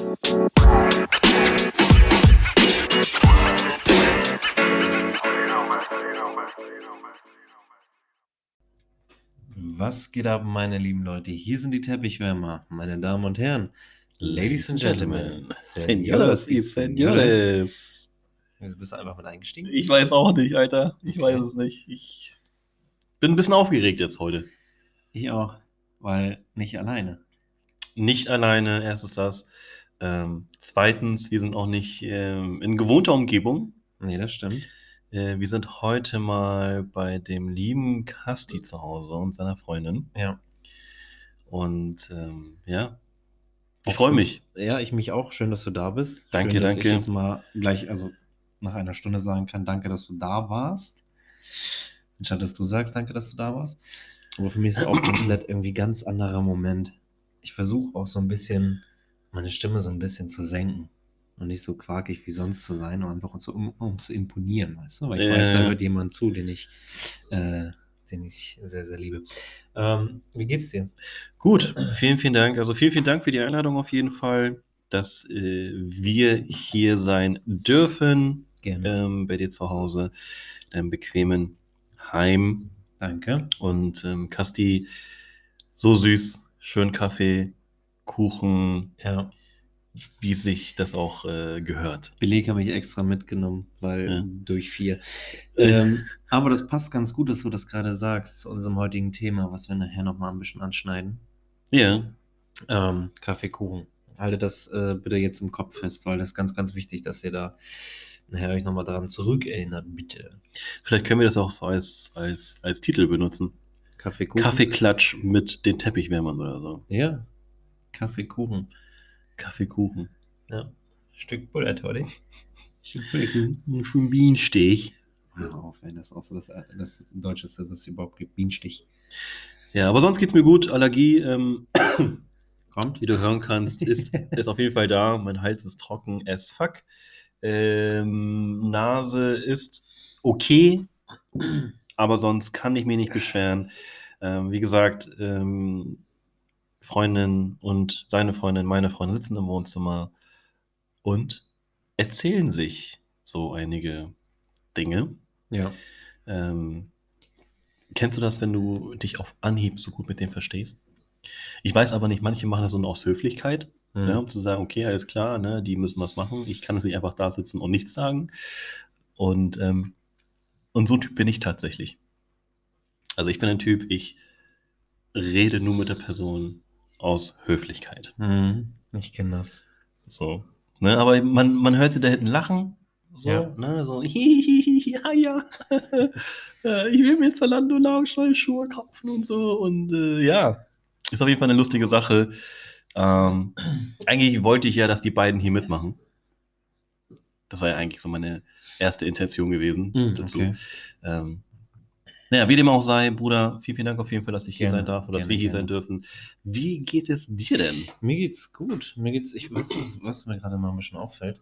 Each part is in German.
Was geht ab, meine lieben Leute? Hier sind die Teppichwärmer, meine Damen und Herren, Ladies and Gentlemen, Senores y Senores. Wieso bist du einfach mit eingestiegen? Ich weiß auch nicht, Alter. Ich weiß es nicht. Ich bin ein bisschen aufgeregt jetzt heute. Ich auch, weil nicht alleine. Nicht alleine, erstens das. Ähm, zweitens, wir sind auch nicht ähm, in gewohnter Umgebung. Nee, das stimmt. Äh, wir sind heute mal bei dem lieben Kasti zu Hause und seiner Freundin. Ja. Und ähm, ja, ich freue mich. Ja, ich mich auch. Schön, dass du da bist. Danke, Schön, dass danke. Ich jetzt mal gleich, also nach einer Stunde sagen kann, danke, dass du da warst. Anstatt dass du sagst, danke, dass du da warst. Aber für mich ist es auch komplett irgendwie ganz anderer Moment. Ich versuche auch so ein bisschen, meine Stimme so ein bisschen zu senken. Und nicht so quakig wie sonst zu sein, um einfach so, um, um zu imponieren, weißt du? Weil ich Ja, weiß, da hört jemand zu, den ich, äh, den ich sehr, sehr liebe. Ähm, wie geht's dir? Gut, vielen, vielen Dank. Also vielen, vielen Dank für die Einladung auf jeden Fall, dass äh, wir hier sein dürfen Gerne. ähm, bei dir zu Hause, deinem bequemen Heim. Danke. Und ähm, Kasti, so süß, schön Kaffee, Kuchen, Ja. wie sich das auch äh, gehört. Beleg habe ich extra mitgenommen, weil Ja. durch vier. Ähm, aber das passt ganz gut, dass du das gerade sagst zu unserem heutigen Thema, was wir nachher nochmal ein bisschen anschneiden. Ja, Ähm, Kaffeekuchen. Haltet das äh, bitte jetzt im Kopf fest, weil das ist ganz, ganz wichtig, dass ihr da nachher euch nochmal daran zurückerinnert, bitte. vielleicht können wir das auch so als, als, als Titel benutzen. Kaffeekuchen. Kaffeeklatsch mit den Teppichwärmern oder so. Ja. Kaffeekuchen. Kaffeekuchen. Ja. Stück Butter, Toddy. Stück Butter. Schon Bienenstich. Hör auf, ey, das auch so das, das Deutscheste, was es überhaupt gibt. Bienenstich. Ja, aber sonst geht's mir gut. Allergie, ähm, Kommt. wie du hören kannst, ist, ist auf jeden Fall da. Mein Hals ist trocken as fuck. Ähm, Nase ist okay, aber sonst kann ich mich nicht beschweren. Ähm, wie gesagt, ähm, Freundin und seine Freundin, meine Freundin sitzen im Wohnzimmer und erzählen sich so einige Dinge. Ja. Ähm, kennst du das, wenn du dich auf Anhieb so gut mit dem verstehst? Ich weiß aber nicht, manche machen das so aus Höflichkeit, Mhm. ja, um zu sagen, okay, alles klar, ne, die müssen was machen. Ich kann jetzt nicht einfach da sitzen und nichts sagen. Und, ähm, und so ein Typ bin ich tatsächlich. Also ich bin ein Typ, ich rede nur mit der Person aus Höflichkeit. Mhm. Ich kenne das. So. Ne, aber man, man hört sie da hinten lachen. So, Ja. ne, so, ja, ja. Ich will mir Zalando neue Schuhe kaufen und so. Und äh, ja, ist auf jeden Fall eine lustige Sache. Ähm, eigentlich wollte ich ja, dass die beiden hier mitmachen. Das war ja eigentlich so meine erste Intention gewesen Mhm, dazu. okay. Ähm, naja, wie dem auch sei, Bruder, vielen, vielen Dank auf jeden Fall, dass ich hier Gerne, sein darf oder dass wir hier gerne. sein dürfen. Wie geht es dir denn? Mir geht's gut. Mir geht's, ich weiß, was, was mir gerade mal ein bisschen auffällt.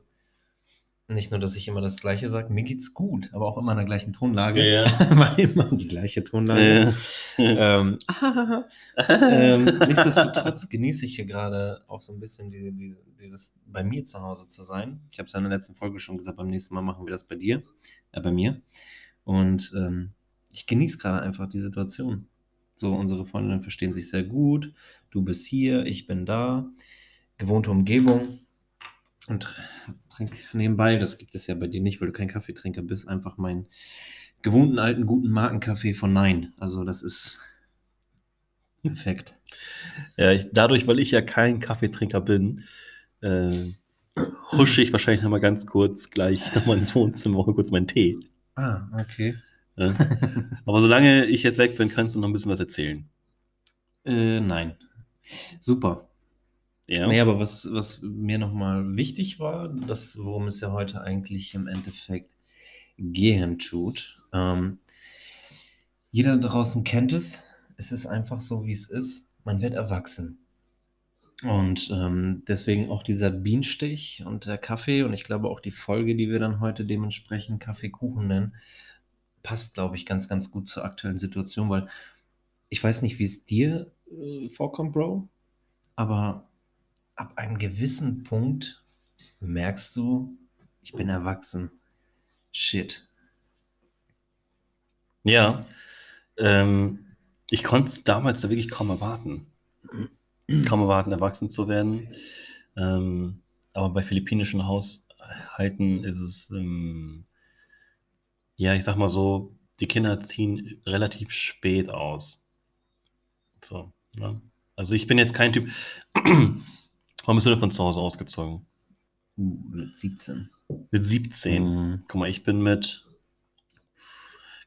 Nicht nur, dass ich immer das Gleiche sage, mir geht's gut, aber auch immer in der gleichen Tonlage. Ja. Weil immer die gleiche Tonlage. ähm, ähm, nichtsdestotrotz genieße ich hier gerade auch so ein bisschen diese, diese, dieses bei mir zu Hause zu sein. Ich habe es ja in der letzten Folge schon gesagt, beim nächsten Mal machen wir das bei dir, äh, bei mir. Und ähm, ich genieße gerade einfach die Situation. So, unsere Freundinnen verstehen sich sehr gut. Du bist hier, ich bin da. Gewohnte Umgebung. Und trink nebenbei, das gibt es ja bei dir nicht, weil du kein Kaffeetrinker bist, einfach meinen gewohnten alten guten Markenkaffee von Nein. Also das ist perfekt. Ja, ich, dadurch, weil ich ja kein Kaffeetrinker bin, äh, husche ich wahrscheinlich nochmal ganz kurz gleich nochmal ins Wohnzimmer und kurz meinen Tee. Ah, okay. Ja. Aber solange ich jetzt weg bin, kannst du noch ein bisschen was erzählen. Äh, nein. Super. Ja. Nee, aber was, was mir nochmal wichtig war, das, worum es ja heute eigentlich im Endeffekt gehen tut. Ähm, jeder draußen kennt es. Es ist einfach so, wie es ist. Man wird erwachsen. Und ähm, deswegen auch dieser Bienenstich und der Kaffee und ich glaube auch die Folge, die wir dann heute dementsprechend Kaffeekuchen nennen, passt, glaube ich, ganz, ganz gut zur aktuellen Situation, weil ich weiß nicht, wie es dir äh, vorkommt, Bro, aber ab einem gewissen Punkt merkst du, ich bin erwachsen. Shit. Ja. Ähm, ich konnte es damals da wirklich kaum erwarten. kaum erwarten, erwachsen zu werden. Ähm, aber bei philippinischen Haushalten ist es, ähm, ja, ich sag mal so, die Kinder ziehen relativ spät aus. So, ne? Also ich bin jetzt kein Typ. Warum bist du denn von zu Hause ausgezogen? Uh, mit 17. Mit 17. Mhm. Guck mal, ich bin mit.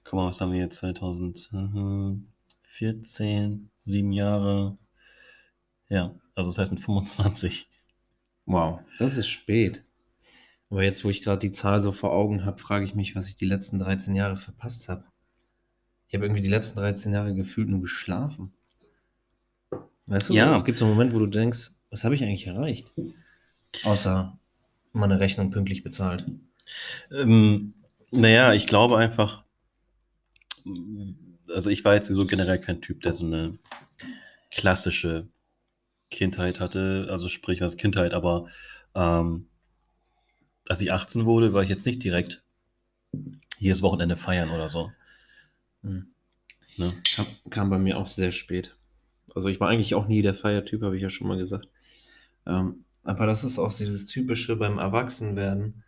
Guck mal, was haben wir jetzt? 2014, sieben Jahre. Ja, also das heißt mit 25. Wow, das ist spät. Aber jetzt, wo ich gerade die Zahl so vor Augen habe, frage ich mich, was ich die letzten 13 Jahre verpasst habe. Ich habe irgendwie die letzten 13 Jahre gefühlt nur geschlafen. Weißt du, Ja. es gibt so einen Moment, wo du denkst, was habe ich eigentlich erreicht? Außer meine Rechnung pünktlich bezahlt. Ähm, naja, ich glaube einfach, also ich war jetzt sowieso generell kein Typ, der so eine klassische Kindheit hatte, also sprich was Kindheit, aber ähm, als ich 18 wurde, war ich jetzt nicht direkt jedes Wochenende feiern oder so. Hm. Ne? Kam, kam bei mir auch sehr spät. Also ich war eigentlich auch nie der Feiertyp, habe ich ja schon mal gesagt. Ähm, aber das ist auch dieses typische beim Erwachsenwerden.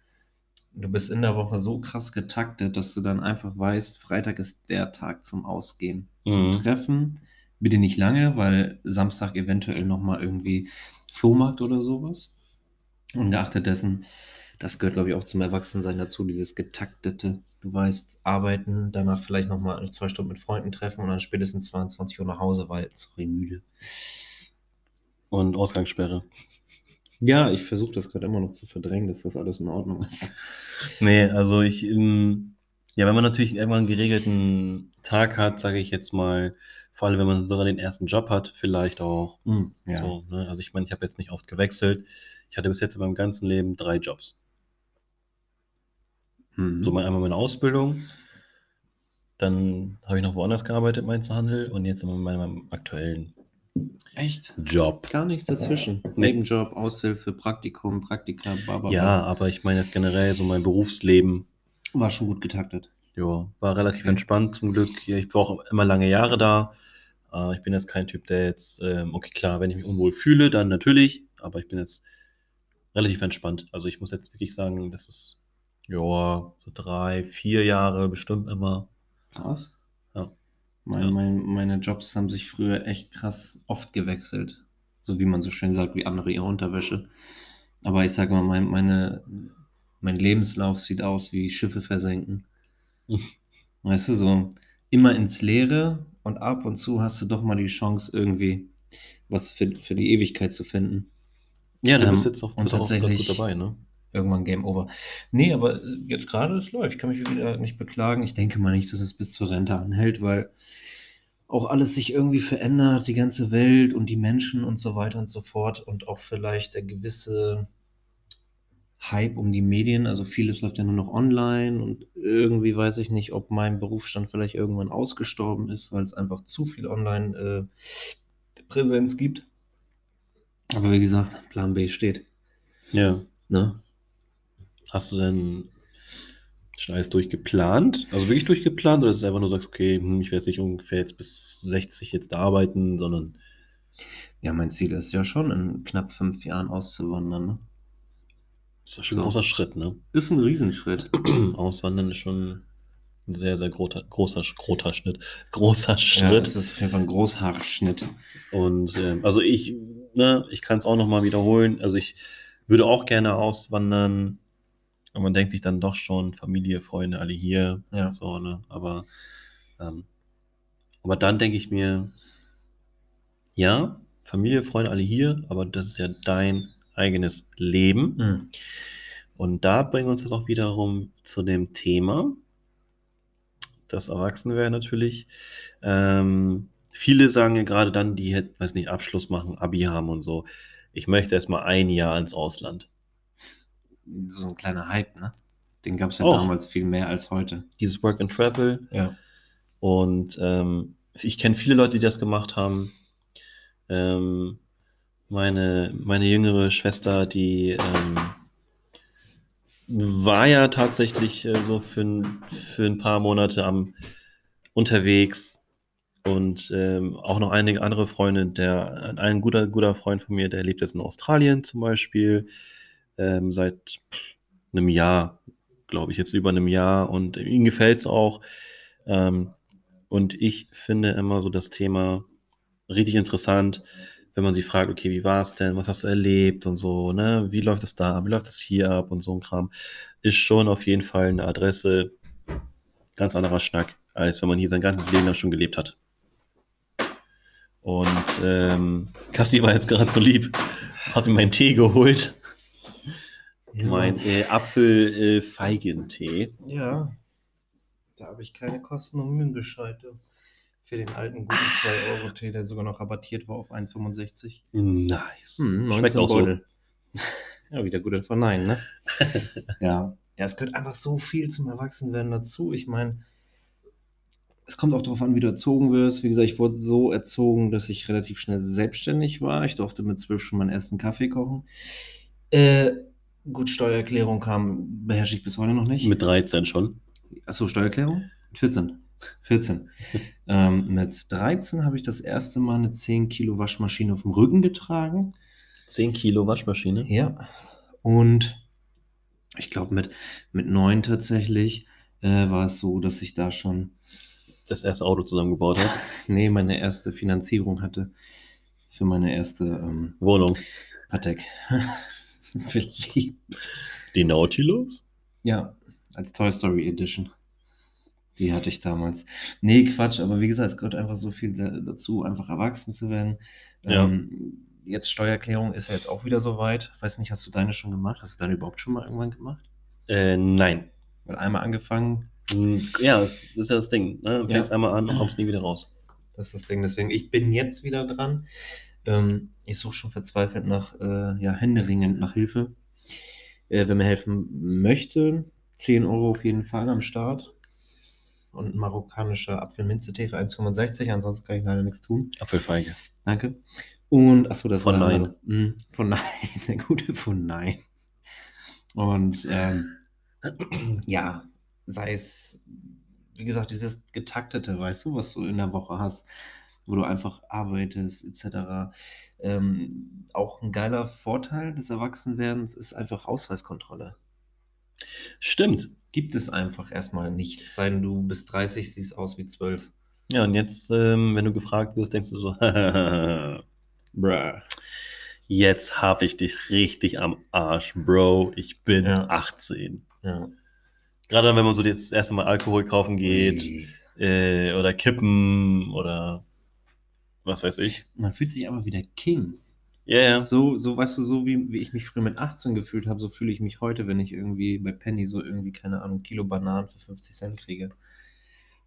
Du bist in der Woche so krass getaktet, dass du dann einfach weißt, Freitag ist der Tag zum Ausgehen, zum Mhm. Treffen. Bitte nicht lange, weil Samstag eventuell nochmal irgendwie Flohmarkt oder sowas. Ungeachtet dessen, das gehört, glaube ich, auch zum Erwachsensein dazu, dieses getaktete. Du weißt, arbeiten, danach vielleicht nochmal zwei Stunden mit Freunden treffen und dann spätestens 22 Uhr nach Hause, weil, sorry, müde. Und Ausgangssperre. Ja, ich versuche das gerade immer noch zu verdrängen, dass das alles in Ordnung ist. Nee, also ich, ähm, ja, wenn man natürlich irgendwann einen geregelten Tag hat, sage ich jetzt mal, vor allem wenn man sogar den ersten Job hat, vielleicht auch. Hm, ja. So, ne? Also ich meine, ich habe jetzt nicht oft gewechselt. Ich hatte bis jetzt in meinem ganzen Leben drei Jobs. Mhm. So mein, einmal meine Ausbildung, dann habe ich noch woanders gearbeitet, Mainzelhandel, und jetzt in meinem aktuellen Echt? Job. Gar nichts dazwischen. Nebenjob, Aushilfe, Praktikum, Praktika, baba. Ja, aber ich meine jetzt generell so mein Berufsleben, War schon gut getaktet. ja, war relativ Okay. entspannt zum Glück. Ich war auch immer lange Jahre da. Äh, ich bin jetzt kein Typ, der jetzt, ähm, okay, klar, wenn ich mich unwohl fühle, dann natürlich, aber ich bin jetzt relativ entspannt. Also ich muss jetzt wirklich sagen, das ist, ja, so drei, vier Jahre bestimmt immer. Krass. Ja. Mein, Ja. mein, meine Jobs haben sich früher echt krass oft gewechselt. So wie man so schön sagt, wie andere ihre Unterwäsche. Aber ich sage mal, mein, meine, mein Lebenslauf sieht aus wie Schiffe versenken. Weißt du, so immer ins Leere und ab und zu hast du doch mal die Chance, irgendwie was für, für die Ewigkeit zu finden. Ja, du Ähm, bist jetzt auch, und bist auch ganz gut tatsächlich- dabei, ne? Irgendwann Game Over. Nee, aber äh, jetzt gerade, es läuft. Ich kann mich wieder nicht beklagen. Ich denke mal nicht, dass es bis zur Rente anhält, weil auch alles sich irgendwie verändert, die ganze Welt und die Menschen und so weiter und so fort. Und auch vielleicht der gewisse Hype um die Medien. Also vieles läuft ja nur noch online und irgendwie weiß ich nicht, ob mein Berufsstand vielleicht irgendwann ausgestorben ist, weil es einfach zu viel Online-Präsenz gibt. Aber wie gesagt, Plan B steht. Ja. Ne? Hast du denn schon alles durchgeplant? Also wirklich durchgeplant? Oder ist es einfach nur sagst, okay, hm, ich werde jetzt nicht ungefähr jetzt bis 60 jetzt arbeiten, sondern Ja, mein Ziel ist ja schon, in knapp fünf Jahren auszuwandern. Ne? ist das schon So. ein großer Schritt, ne? Ist ein Riesenschritt. Auswandern ist schon ein sehr, sehr großer, großer, großer Schnitt. Großer Ja, Schritt. es ist auf jeden Fall ein Großhaarschnitt. Und ähm, also ich, ne, ich kann es auch nochmal wiederholen. Also ich würde auch gerne auswandern. Und man denkt sich dann doch schon, Familie, Freunde, alle hier. Ja. So, ne? Aber, ähm, aber dann denke ich mir, ja, Familie, Freunde, alle hier, aber das ist ja dein eigenes Leben. Mhm. Und da bringt uns das auch wiederum zu dem Thema, das Erwachsenwerden natürlich. Ähm, viele sagen ja gerade dann, die weiß nicht, Abschluss machen, Abi haben und so. Ich möchte erstmal ein Jahr ins Ausland. So ein kleiner Hype, ne? Den gab es ja Och. damals viel mehr als heute. Dieses Work and Travel. Ja. Und ähm, ich kenne viele Leute, die das gemacht haben. Ähm, Meine, meine jüngere Schwester, die ähm, war ja tatsächlich äh, so für, ein- für ein paar Monate am unterwegs und ähm, auch noch einige andere Freunde. Der, ein guter, guter Freund von mir, der lebt jetzt in Australien zum Beispiel ähm, seit einem Jahr, glaube ich, jetzt über einem Jahr und ihm gefällt es auch. Ähm, und ich finde immer so das Thema richtig interessant, wenn man sie fragt, okay, wie war es denn, was hast du erlebt und so, ne, wie läuft es da? Ab, wie läuft es hier ab und so ein Kram, ist schon auf jeden Fall eine Adresse, ganz anderer Schnack, als wenn man hier sein ganzes Leben lang schon gelebt hat. Und ähm, Kassi war jetzt gerade so lieb, hat mir meinen Tee geholt, mein äh, Apfel-Feigentee. Ja. Da habe ich keine Kosten und Mühen gescheut. du. Für den alten guten 2-Euro-Tee, der sogar noch rabattiert war auf 1,65. Nice. Hm, Schmeckt 19 auch so. Beutel. Ja, wieder gut von Nein, ne? ja. Ja, es gehört einfach so viel zum Erwachsenwerden dazu. Ich meine, es kommt auch darauf an, wie du erzogen wirst. Wie gesagt, ich wurde so erzogen, dass ich relativ schnell selbstständig war. Ich durfte mit zwölf schon meinen ersten Kaffee kochen. Äh, gut, Steuererklärung kam, beherrsche ich bis heute noch nicht. Mit 13 schon. Achso, Steuererklärung? 14. 14. ähm, mit 13 habe ich das erste Mal eine 10 Kilo Waschmaschine auf dem Rücken getragen. 10 Kilo Waschmaschine. Ja. Und ich glaube, mit, mit 9 tatsächlich äh, war es so, dass ich da schon, Das erste Auto zusammengebaut hat. nee, meine erste Finanzierung hatte für meine erste ähm, Wohnung. Patek. Verliebt. Die Nautilus? Ja, als Toy Story Edition. Die hatte ich damals. Nee, Quatsch, aber wie gesagt, es gehört einfach so viel da- dazu, einfach erwachsen zu werden. Ja. Ähm, jetzt Steuererklärung ist ja jetzt auch wieder so weit. Weiß nicht, hast du deine schon gemacht? Hast du deine überhaupt schon mal irgendwann gemacht? Äh, nein. Weil einmal angefangen, Hm, Ja, das ist ja das Ding. Ne? Du Ja. fängst einmal an und kommst nie wieder raus. das ist das Ding. Deswegen, ich bin jetzt wieder dran. Ähm, ich suche schon verzweifelt nach, äh, ja, händeringend nach Hilfe. Äh, wer mir helfen möchte, 10 Euro auf jeden Fall am Start. Und ein marokkanischer Apfelminze-Tee für 1,65. Ansonsten kann ich leider nichts tun. Apfelfeige. Danke. Und, achso, das Von war Nein. Mm, Von Nein. Der gute von Nein. Und, ähm, ja, sei es, wie gesagt, dieses getaktete, weißt du, was du in der Woche hast, wo du einfach arbeitest, etc. Ähm, auch ein geiler Vorteil des Erwachsenwerdens ist einfach Ausweiskontrolle. Stimmt. Gibt es einfach erstmal nicht. Es sei denn, du bist 30, siehst aus wie 12. Ja, und jetzt, ähm, wenn du gefragt wirst, denkst du so, Bruh. jetzt habe ich dich richtig am Arsch, Bro. Ich bin Ja. 18. Ja. Gerade wenn man so das erste Mal Alkohol kaufen geht äh, oder kippen oder was weiß ich. Man fühlt sich aber wie der King. Ja, ja. So, so, weißt du, so wie, wie ich mich früher mit 18 gefühlt habe, so fühle ich mich heute, wenn ich irgendwie bei Penny so irgendwie, keine Ahnung, Kilo Bananen für 50 Cent kriege.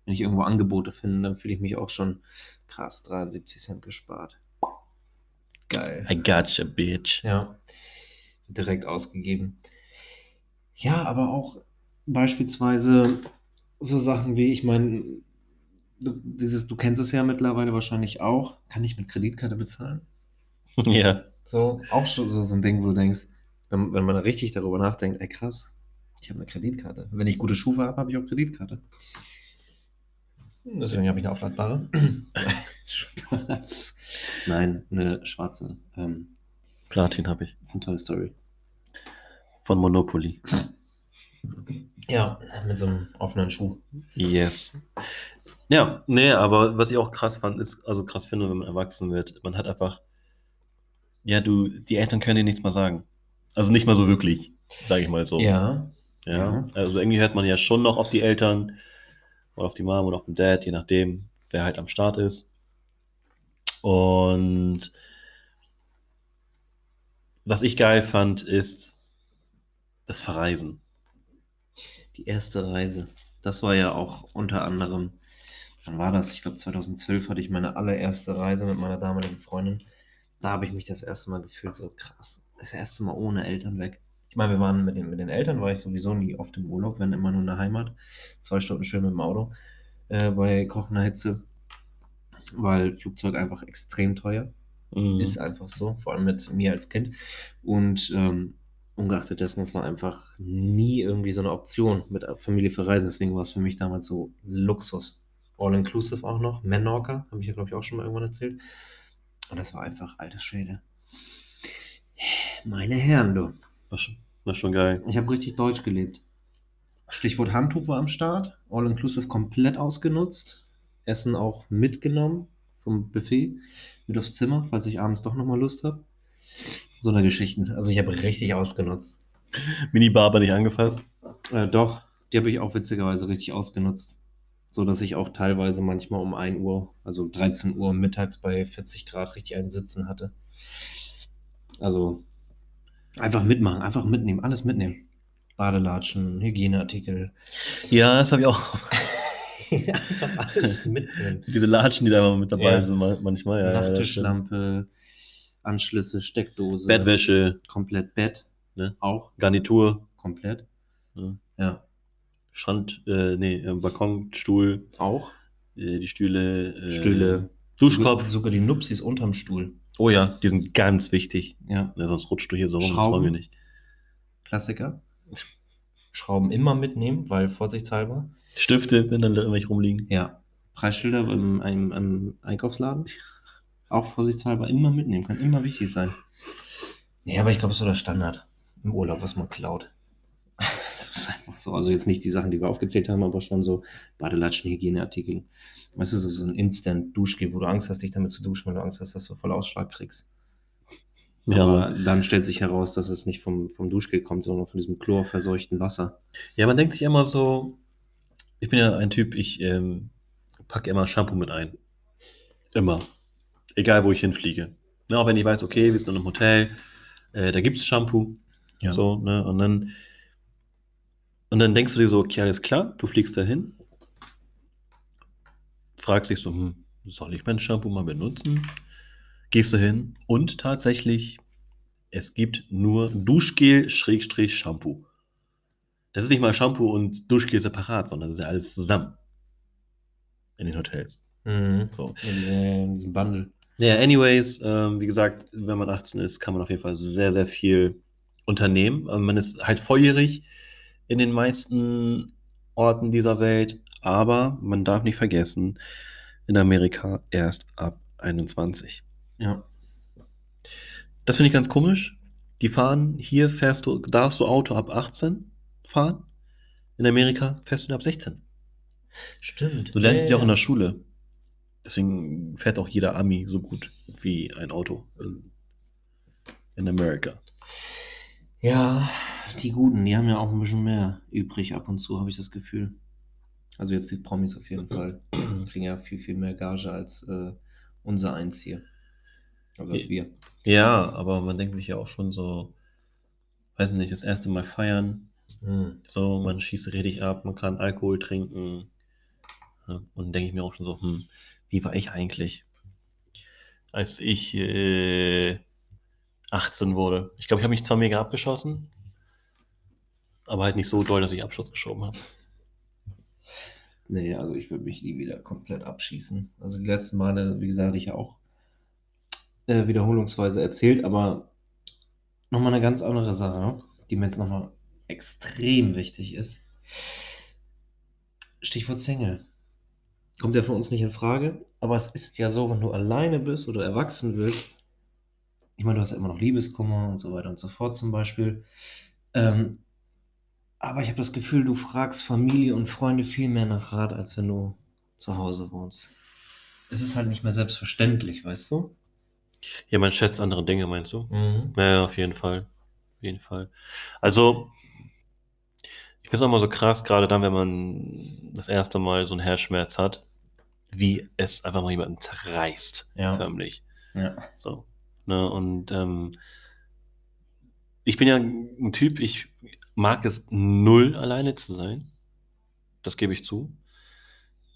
Wenn ich irgendwo Angebote finde, dann fühle ich mich auch schon krass, 73 Cent gespart. Geil. I gotcha, bitch. Ja, direkt ausgegeben. Ja, aber auch beispielsweise so Sachen wie, ich meine, dieses, du kennst es ja mittlerweile wahrscheinlich auch, kann ich mit Kreditkarte bezahlen? Ja. So, auch schon so, so ein Ding, wo du denkst, wenn, wenn man richtig darüber nachdenkt, ey krass, ich habe eine Kreditkarte. Wenn ich gute Schuhe habe, habe ich auch Kreditkarte. Deswegen habe ich eine aufladbare. Spaß. Nein, eine schwarze ähm, Platin habe ich. von Toy Story. Von Monopoly. Ja, mit so einem offenen Schuh. Yes. Ja, nee, aber was ich auch krass fand, ist, also krass finde, wenn man erwachsen wird, man hat einfach, ja, du, die Eltern können dir nichts mehr sagen. Also nicht mal so wirklich, sage ich mal so. Ja, Ja. Ja. Also irgendwie hört man ja schon noch auf die Eltern oder auf die Mom oder auf den Dad, je nachdem, wer halt am Start ist. Und was ich geil fand, ist das Verreisen. die erste Reise. Das war ja auch unter anderem, wann war das? Ich glaube 2012 hatte ich meine allererste Reise mit meiner damaligen Freundin. Da habe ich mich das erste Mal gefühlt, so krass. Das erste Mal ohne Eltern weg. Ich meine, wir waren mit den, mit den Eltern, war ich sowieso nie oft im Urlaub, wenn immer nur in der Heimat. Zwei Stunden schön mit dem Auto äh, bei kochender Hitze, weil Flugzeug einfach extrem teuer. Mhm. Ist einfach so, vor allem mit mir als Kind. Und ähm, ungeachtet dessen, das war einfach nie irgendwie so eine Option mit Familie verreisen. Deswegen war es für mich damals so Luxus. All-inclusive auch noch. Menorca, habe ich ja, glaube ich, auch schon mal irgendwann erzählt. Und das war einfach, alter Schwede. Meine Herren, du. War schon, war schon geil. Ich habe richtig deutsch gelebt. Stichwort Handtuch war am Start. All-inclusive komplett ausgenutzt. Essen auch mitgenommen vom Buffet mit aufs Zimmer, falls ich abends doch nochmal Lust habe. So eine Geschichten. Also ich habe richtig ausgenutzt. Minibar aber nicht angefasst. Äh, doch, die habe ich auch witzigerweise richtig ausgenutzt. So dass ich auch teilweise manchmal um 1 Uhr, also 13 Uhr mittags bei 40 Grad richtig einen Sitzen hatte. Also einfach mitmachen, einfach mitnehmen, alles mitnehmen. Badelatschen, Hygieneartikel. Ja, das habe ich auch. einfach alles mitnehmen. Diese Latschen, die da immer mit dabei Ja. sind, ma- manchmal. Ja, ja. Nachttischlampe, Anschlüsse, Steckdose. Bettwäsche, Komplett Bett. Ne? Auch Garnitur, komplett. Ja. Ja. Strand, äh, nee, äh, Balkonstuhl, Auch. äh, die Stühle, äh, Stühle. Duschkopf. Sogar die Nupsis unterm Stuhl. Oh ja, die sind ganz wichtig. Ja. Ne, sonst rutscht du hier so rum, das Schrauben. wollen wir nicht. Klassiker. Schrauben immer mitnehmen, weil vorsichtshalber. Stifte, wenn dann irgendwelche rumliegen. Ja. Preisschilder im, im, im Einkaufsladen. Auch vorsichtshalber immer mitnehmen. Kann immer wichtig sein. Nee, aber ich glaube, es ist so der Standard im Urlaub, was man klaut. Einfach so. Also jetzt nicht die Sachen, die wir aufgezählt haben, aber schon so Badelatschen, Hygieneartikel. Weißt du, so, so ein Instant-Duschgel, wo du Angst hast, dich damit zu duschen, weil du Angst hast, dass du voll Ausschlag kriegst. Ja, aber aber, dann stellt sich heraus, dass es nicht vom, vom Duschgel kommt, sondern von diesem chlorverseuchten Wasser. ja, man denkt sich immer so, ich bin ja ein Typ, ich ähm, packe immer Shampoo mit ein. Immer. Egal, wo ich hinfliege. Ne, auch wenn ich weiß, okay, wir sind in einem Hotel, äh, da gibt es Shampoo. Ja. So, ne? Und dann, und dann denkst du dir so, okay, alles klar, du fliegst dahin, fragst dich so, hm, soll ich mein Shampoo mal benutzen? Gehst du hin und tatsächlich, es gibt nur Duschgel-Shampoo. Das ist nicht mal Shampoo und Duschgel separat, sondern das ist ja alles zusammen. In den Hotels. Mhm. So. In, diese- in diesem Bundle. Ja, anyways, ähm, wie gesagt, wenn man 18 ist, kann man auf jeden Fall sehr, sehr viel unternehmen. Man ist halt volljährig in den meisten Orten dieser Welt, aber man darf nicht vergessen, in Amerika erst ab 21. Ja. Das finde ich ganz komisch. Die fahren, hier fährst du, darfst du Auto ab 18 fahren. In Amerika fährst du ab 16. Stimmt. Du lernst es ja auch in der Schule. Deswegen fährt auch jeder Ami so gut wie ein Auto in, in Amerika. Ja, die Guten, die haben ja auch ein bisschen mehr übrig ab und zu, habe ich das Gefühl. Also jetzt die Promis auf jeden Fall. Kriegen ja viel, viel mehr Gage als äh, unser eins hier. Also als wir. Ja, aber man denkt sich ja auch schon so, weiß nicht, das erste Mal feiern. Mhm. So, man schießt richtig ab, man kann Alkohol trinken. Ja, und denke ich mir auch schon so, hm, wie war ich eigentlich, als ich äh, 18 wurde? Ich glaube, ich habe mich zwar mega abgeschossen, aber halt nicht so doll, dass ich Abschuss geschoben habe. Nee, also ich würde mich nie wieder komplett abschießen. Also die letzten Male, wie gesagt, ich ja auch äh, wiederholungsweise erzählt, aber nochmal eine ganz andere Sache, die mir jetzt nochmal extrem wichtig ist. Stichwort Single. Kommt ja für uns nicht in Frage, aber es ist ja so, wenn du alleine bist oder erwachsen willst, ich meine, du hast ja immer noch Liebeskummer und so weiter und so fort zum Beispiel. Ähm, aber ich habe das Gefühl, du fragst Familie und Freunde viel mehr nach Rat, als wenn du zu Hause wohnst. Es ist halt nicht mehr selbstverständlich, weißt du? Ja, man schätzt andere Dinge, meinst du? Mhm. Ja, auf jeden Fall. Auf jeden Fall. Also, ich finde es auch mal so krass, gerade dann, wenn man das erste Mal so einen Herzschmerz hat, wie es einfach mal jemanden zerreißt, Ja. förmlich. Ja. So. Ne? Und ähm, ich bin ja ein Typ, ich mag es null alleine zu sein. Das gebe ich zu.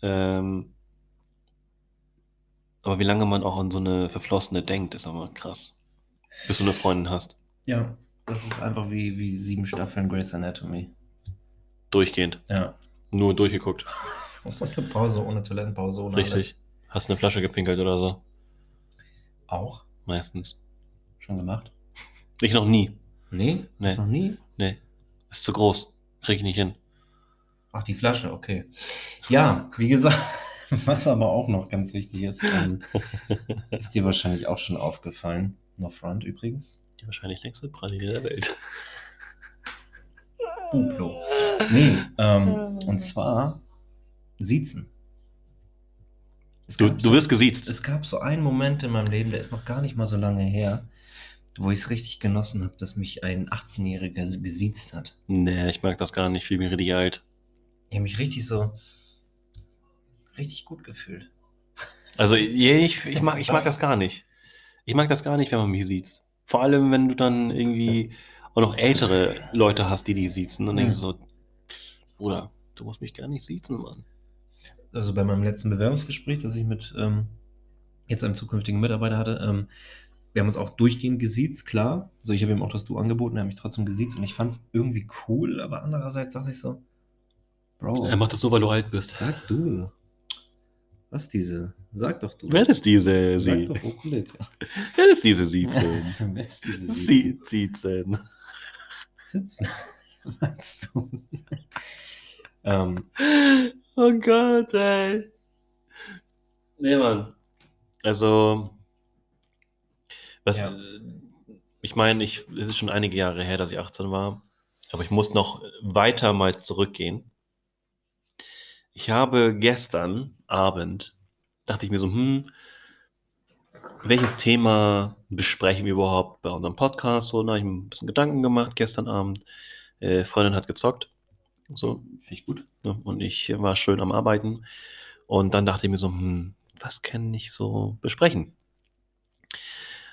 Ähm, aber wie lange man auch an so eine Verflossene denkt, ist aber krass. Bis du eine Freundin hast. Ja. Das ist einfach wie, wie sieben Staffeln Grey's Anatomy. Durchgehend. Ja. Nur durchgeguckt. Ohne Pause, ohne Toilettenpause, ohne Richtig. Hast eine Flasche gepinkelt oder so. Auch. Meistens. Schon gemacht? Ich noch nie. Nee? Nee. Ist noch nie? Nee. Ist zu groß. Krieg ich nicht hin. Ach, die Flasche, okay. Ja, wie gesagt, was aber auch noch ganz wichtig ist, ähm, ist dir wahrscheinlich auch schon aufgefallen. No front übrigens. Die wahrscheinlich längste Praline der Welt. Buplo. Nee, ähm, und zwar Siezen. Du, du wirst gesiezt. Es gab so einen Moment in meinem Leben, der ist noch gar nicht mal so lange her, wo ich es richtig genossen habe, dass mich ein 18-Jähriger gesiezt hat. Nee, ich mag das gar nicht. Fühle mich richtig alt. Ich habe mich richtig so, richtig gut gefühlt. Also ich, ich, mag, ich mag das gar nicht. Ich mag das gar nicht, wenn man mich sieht. Vor allem, wenn du dann irgendwie auch noch ältere Leute hast, die die siezen. Dann denkst du so, Bruder, du musst mich gar nicht siezen, Mann. Also bei meinem letzten Bewerbungsgespräch, das ich mit ähm, jetzt einem zukünftigen Mitarbeiter hatte, ähm, wir haben uns auch durchgehend gesiezt, klar. Also ich habe ihm auch das Du angeboten, er hat mich trotzdem gesiezt und ich fand es irgendwie cool, aber andererseits dachte ich so, Bro, Er macht das so, weil du alt bist. sag du. Was diese? Sag doch du. Wer ist diese Sag Sie? doch Okulik. Wer ist diese Siezen? Wer ist diese Sie Siezen. Sitzen? Meinst du? Ähm, Oh Gott, ey. Nee, Mann. Also, was, Ja. ich meine, ich, es ist schon einige Jahre her, dass ich 18 war, aber ich muss noch weiter mal zurückgehen. Ich habe gestern Abend, dachte ich mir so, hm, welches Thema besprechen wir überhaupt bei unserem Podcast? So, da habe ich mir ein bisschen Gedanken gemacht gestern Abend. Äh, Freundin hat gezockt. So, finde ich gut. Ne? Und ich war schön am Arbeiten. Und dann dachte ich mir so, hm, was kann ich so besprechen?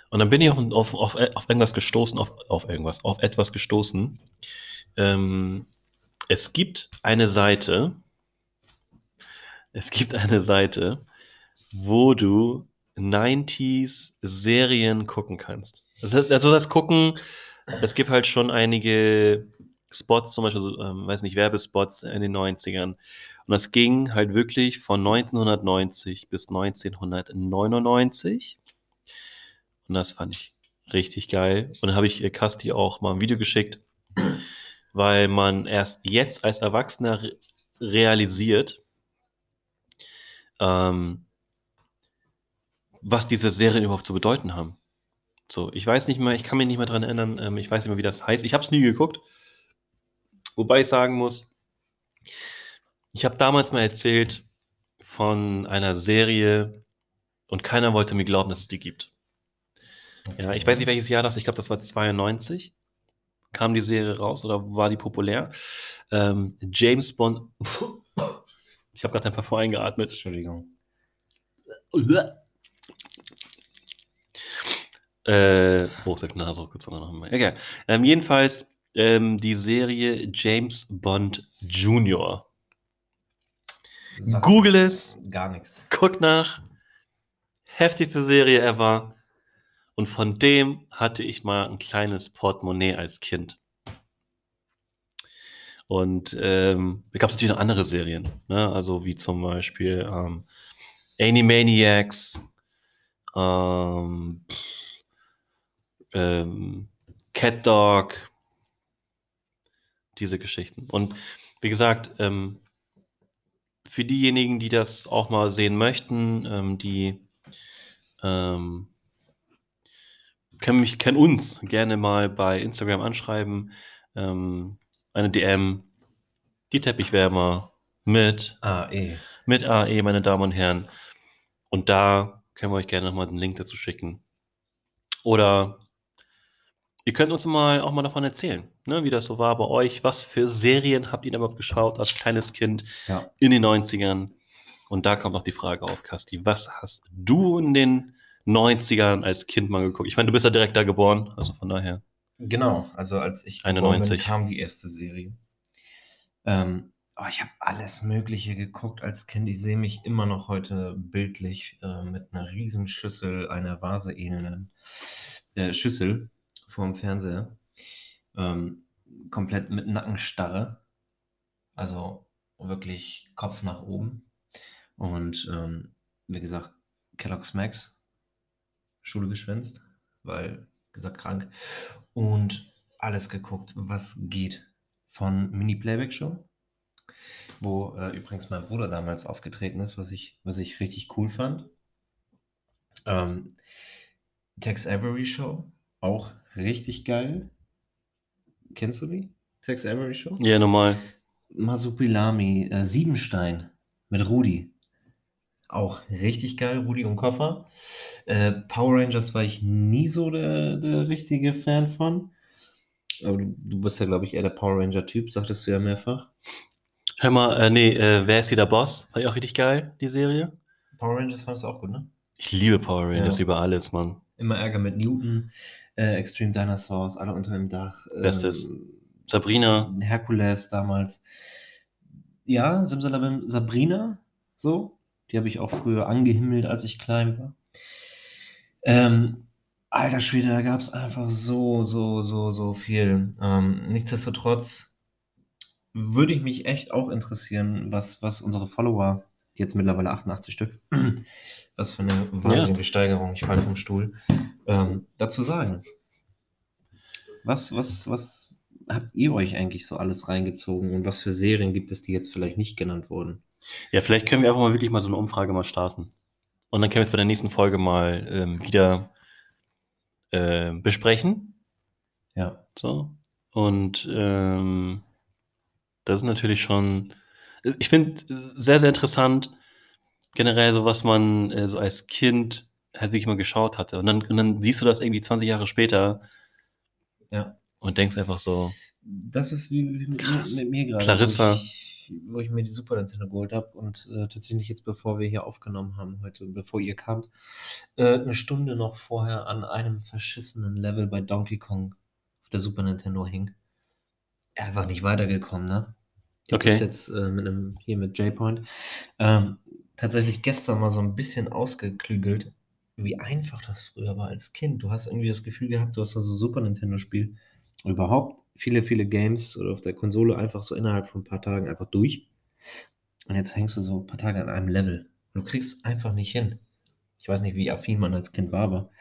Und dann bin ich auf, auf, auf, auf irgendwas gestoßen, auf, auf irgendwas, auf etwas gestoßen. Ähm, es gibt eine Seite, es gibt eine Seite, wo du 90s Serien gucken kannst. Heißt, also das Gucken, es gibt halt schon einige Spots, zum Beispiel, so, ähm, weiß nicht, Werbespots in den 90ern. Und das ging halt wirklich von 1990 bis 1999. Und das fand ich richtig geil. Und dann habe ich ihr Kasti auch mal ein Video geschickt, weil man erst jetzt als Erwachsener re realisiert, ähm, was diese Serien überhaupt zu bedeuten haben. So, ich weiß nicht mehr, ich kann mich nicht mehr dran erinnern, ähm, ich weiß nicht mehr, wie das heißt. Ich habe es nie geguckt. Wobei ich sagen muss, ich habe damals mal erzählt von einer Serie und keiner wollte mir glauben, dass es die gibt. Ja, ich weiß nicht, welches Jahr das, ich glaube, das war 92. Kam die Serie raus oder war die populär? Ähm, James Bond. Ich habe gerade ein Parfum eingeatmet. Entschuldigung. Äh, oh, sagt Nase mal. Okay. Ähm, jedenfalls ähm, die Serie James Bond Junior. Sag Google es, Gar nichts. guck nach. Heftigste Serie ever. Und von dem hatte ich mal ein kleines Portemonnaie als Kind. Und ähm, da gab es natürlich noch andere Serien, ne? also wie zum Beispiel ähm, Animaniacs, ähm, ähm, Cat Dog, diese Geschichten. Und wie gesagt, ähm, für diejenigen, die das auch mal sehen möchten, ähm, die ähm, können mich, können uns gerne mal bei Instagram anschreiben. Ähm, eine DM, die Teppichwärmer mit, eh. mit AE, meine Damen und Herren. Und da können wir euch gerne nochmal den Link dazu schicken. Oder ihr könnt uns mal auch mal davon erzählen, ne, wie das so war bei euch. Was für Serien habt ihr denn überhaupt geschaut als kleines Kind Ja. in den 90ern? Und da kommt noch die Frage auf, Kasti. Was hast du in den 90ern als Kind mal geguckt? Ich meine, du bist ja direkt da geboren, also von daher. Genau, also als ich geboren 91. bin, kam die erste Serie. Ähm, aber ich habe alles Mögliche geguckt als Kind. Ich sehe mich immer noch heute bildlich äh, mit einer Riesenschüssel, einer Vase ähnelnden äh, Schüssel vorm Fernseher. Ähm, komplett mit Nackenstarre. Also wirklich Kopf nach oben. Und ähm, wie gesagt, Kellogg's Max, Schule geschwänzt. weil, gesagt, krank. Und alles geguckt, was geht. Von Mini-Playback-Show, wo äh, übrigens mein Bruder damals aufgetreten ist, was ich, was ich richtig cool fand. Ähm, Tex Avery Show, auch richtig geil. Kennst du die? Tex Avery Show? Ja, normal. Masupilami, äh, Siebenstein mit Rudi. Auch richtig geil, Rudi und Koffer. Äh, Power Rangers war ich nie so der, der richtige Fan von. Aber du, du bist ja, glaube ich, eher der Power Ranger-Typ, sagtest du ja mehrfach. Hör mal, äh, nee, äh, wer ist hier der Boss? War ja auch richtig geil, die Serie. Power Rangers fandest du auch gut, ne? Ich liebe Power Rangers Ja. über alles, Mann. Immer Ärger mit Newton, äh, Extreme Dinosaurs, alle unter dem Dach. ähm, Bestes. Sabrina. Herkules damals. Ja, Simsalabim, Sabrina, so. Die habe ich auch früher angehimmelt, als ich klein war. Ähm, alter Schwede, da gab es einfach so, so, so, so viel. Ähm, nichtsdestotrotz würde ich mich echt auch interessieren, was, was unsere Follower, jetzt mittlerweile 88 Stück, was für eine wahnsinnige Steigerung, ich falle vom Stuhl, ähm, dazu sagen. Was, was, was habt ihr euch eigentlich so alles reingezogen und was für Serien gibt es, die jetzt vielleicht nicht genannt wurden? Ja, vielleicht können wir einfach mal wirklich mal so eine Umfrage mal starten. Und dann können wir es bei der nächsten Folge mal ähm, wieder äh, besprechen. Ja. So. Und ähm, das ist natürlich schon, ich finde sehr, sehr interessant, generell so, was man äh, so als Kind halt wirklich mal geschaut hatte. Und dann, und dann siehst du das irgendwie 20 Jahre später Ja. und denkst einfach so, Das ist wie, wie mit, Krass. mit mir gerade. Clarissa. Wo ich, wo ich mir die Super Nintendo geholt habe und äh, tatsächlich jetzt, bevor wir hier aufgenommen haben heute, bevor ihr kamt, äh, eine Stunde noch vorher an einem verschissenen Level bei Donkey Kong auf der Super Nintendo hing. Einfach nicht weitergekommen, ne? Habe Okay. das jetzt äh, mit einem, hier mit J-Point, ähm, tatsächlich gestern mal so ein bisschen ausgeklügelt, wie einfach das früher war als Kind. Du hast irgendwie das Gefühl gehabt, du hast da so Super Nintendo-Spiel überhaupt viele, viele Games oder auf der Konsole einfach so innerhalb von ein paar Tagen einfach durch. Und jetzt hängst du so ein paar Tage an einem Level. Und du kriegst es einfach nicht hin. Ich weiß nicht, wie affin man als Kind war, aber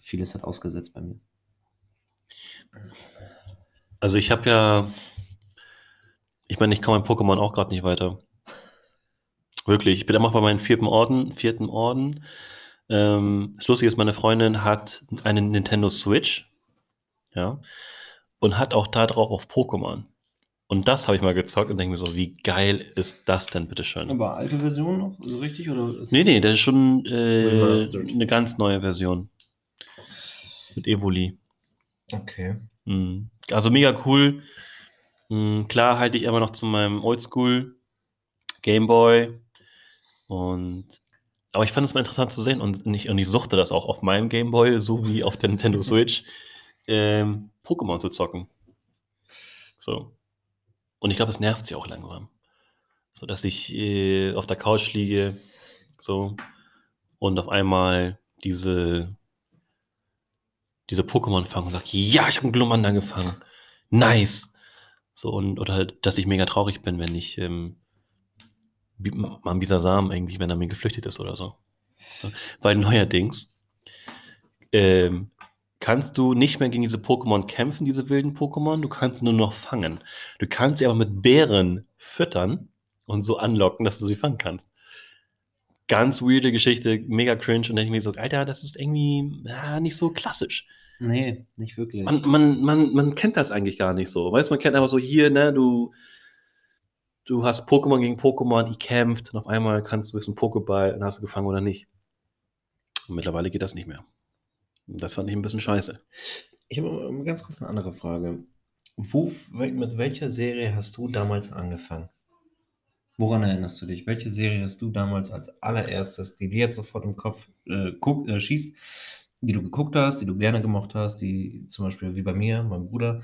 vieles hat ausgesetzt bei mir. Also ich habe ja, ich meine, ich komme in Pokémon auch gerade nicht weiter. Wirklich, ich bin immer noch bei meinem vierten Orden, vierten Orden. Ähm, das Lustige ist, meine Freundin hat eine Nintendo Switch, ja, und hat auch da drauf auf Pokémon. Und das habe ich mal gezockt und denke mir so, wie geil ist das denn, bitteschön? Aber alte Version noch? So richtig? Oder ist Nee, nee, das ist schon äh, eine ganz neue Version. Mit Evoli. Okay. Mhm. Also mega cool. Mhm, klar halte ich immer noch zu meinem Oldschool Gameboy. Und aber ich fand es mal interessant zu sehen und ich, und ich suchte das auch auf meinem Gameboy, so wie auf der Nintendo Switch, ähm, Pokémon zu zocken. So. Und ich glaube, es nervt sie auch langsam. So dass ich äh, auf der Couch liege, so, und auf einmal diese diese Pokémon fangen und sage, ja, ich habe einen Glumanda gefangen. Nice. So, und, oder halt, dass ich mega traurig bin, wenn ich ähm, Mambisa Samen irgendwie, wenn er mir geflüchtet ist oder so. Ja, Weil neuerdings ähm, kannst du nicht mehr gegen diese Pokémon kämpfen, diese wilden Pokémon, du kannst sie nur noch fangen. Du kannst sie aber mit Bären füttern und so anlocken, dass du sie fangen kannst. Ganz weirde Geschichte, mega cringe und denke ich mir so, Alter, das ist irgendwie ja, nicht so klassisch. Nee, nicht wirklich. Man, man, man, man kennt das eigentlich gar nicht so. Weißt du, man kennt einfach so hier, ne, du, du hast Pokémon gegen Pokémon, ihr kämpft und auf einmal kannst du jetzt einen Pokéball und hast du gefangen oder nicht. Und mittlerweile geht das nicht mehr. Das fand ich ein bisschen scheiße. Ich habe mal ganz kurz eine andere Frage. Wo, mit welcher Serie hast du damals angefangen? Woran erinnerst du dich? Welche Serie hast du damals als allererstes, die dir jetzt sofort im Kopf äh, guck, äh, schießt, die du geguckt hast, die du gerne gemocht hast, die zum Beispiel wie bei mir, mein Bruder,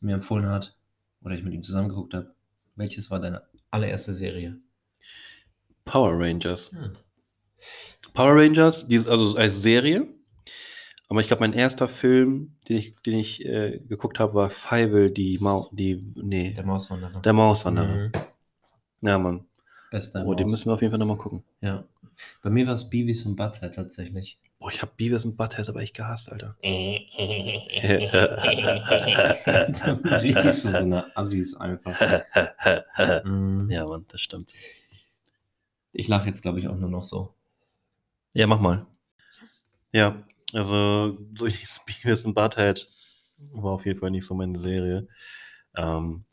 mir empfohlen hat oder ich mit ihm zusammen geguckt habe? Welches war deine allererste Serie? Power Rangers. Power Rangers, die, also als Serie. Aber ich glaube, mein erster Film, den ich, den ich äh, geguckt habe, war Fievel, die Mau die, nee, Der Mauswanderer. der Mauswanderer. Mhm. Ja, Mann. Bester Oh, den Maus. müssen wir auf jeden Fall nochmal gucken. Ja. Bei mir war es Beavis und Butthead tatsächlich. Boah, ich habe Beavis und Butthead aber echt gehasst, Alter. Richtig so eine Assis einfach. Mhm. ja, Mann, das stimmt. Ich lache jetzt, glaube ich, auch nur noch so. Ja, mach mal. Ja, also durch dieses Beavis und Butthead war auf jeden Fall nicht so meine Serie. Ähm,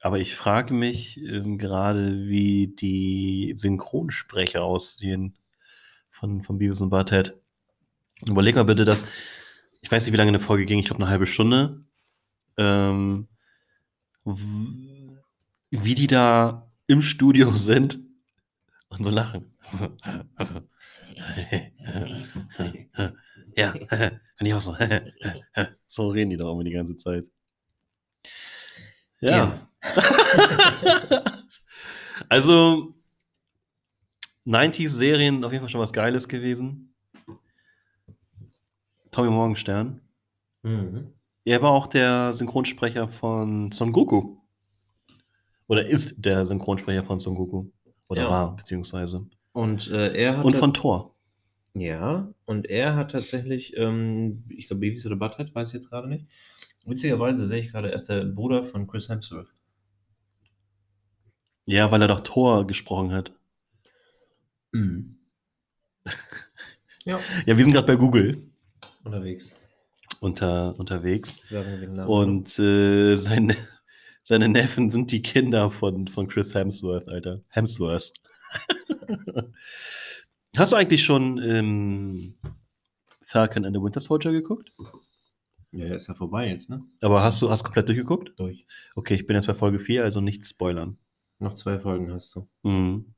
aber ich frage mich ähm, gerade, wie die Synchronsprecher aussehen von, von Beavis und Butthead. Überleg mal bitte, dass, ich weiß nicht, wie lange eine Folge ging, ich glaube eine halbe Stunde, ähm, wie die da im Studio sind und so lachen. ja, finde ich auch so. so reden die doch immer die ganze Zeit. Ja. ja. also, 90s-Serien auf jeden Fall schon was Geiles gewesen. Tommy Morgenstern. Mhm. Er war auch der Synchronsprecher von Son Goku. Oder ist der Synchronsprecher von Son Goku. Oder ja. war, beziehungsweise. Und äh, er hat. Und von Thor. Ja, und er hat tatsächlich, ähm, ich glaube, Babys oder Butthead, weiß ich jetzt gerade nicht. Witzigerweise sehe ich gerade, er ist der Bruder von Chris Hemsworth. Ja, weil er doch Thor gesprochen hat. Mhm. ja. Ja, wir sind gerade bei Google. Unterwegs. Unter, unterwegs. Und äh, seine, seine Neffen sind die Kinder von, von Chris Hemsworth, Alter. Hemsworth. Hast du eigentlich schon ähm, Falcon and the Winter Soldier geguckt? Ja, ist ja vorbei jetzt, ne? Aber hast du hast komplett durchgeguckt? Durch. Okay, ich bin jetzt bei Folge 4, also nicht spoilern. Noch zwei Folgen hast du. Mhm.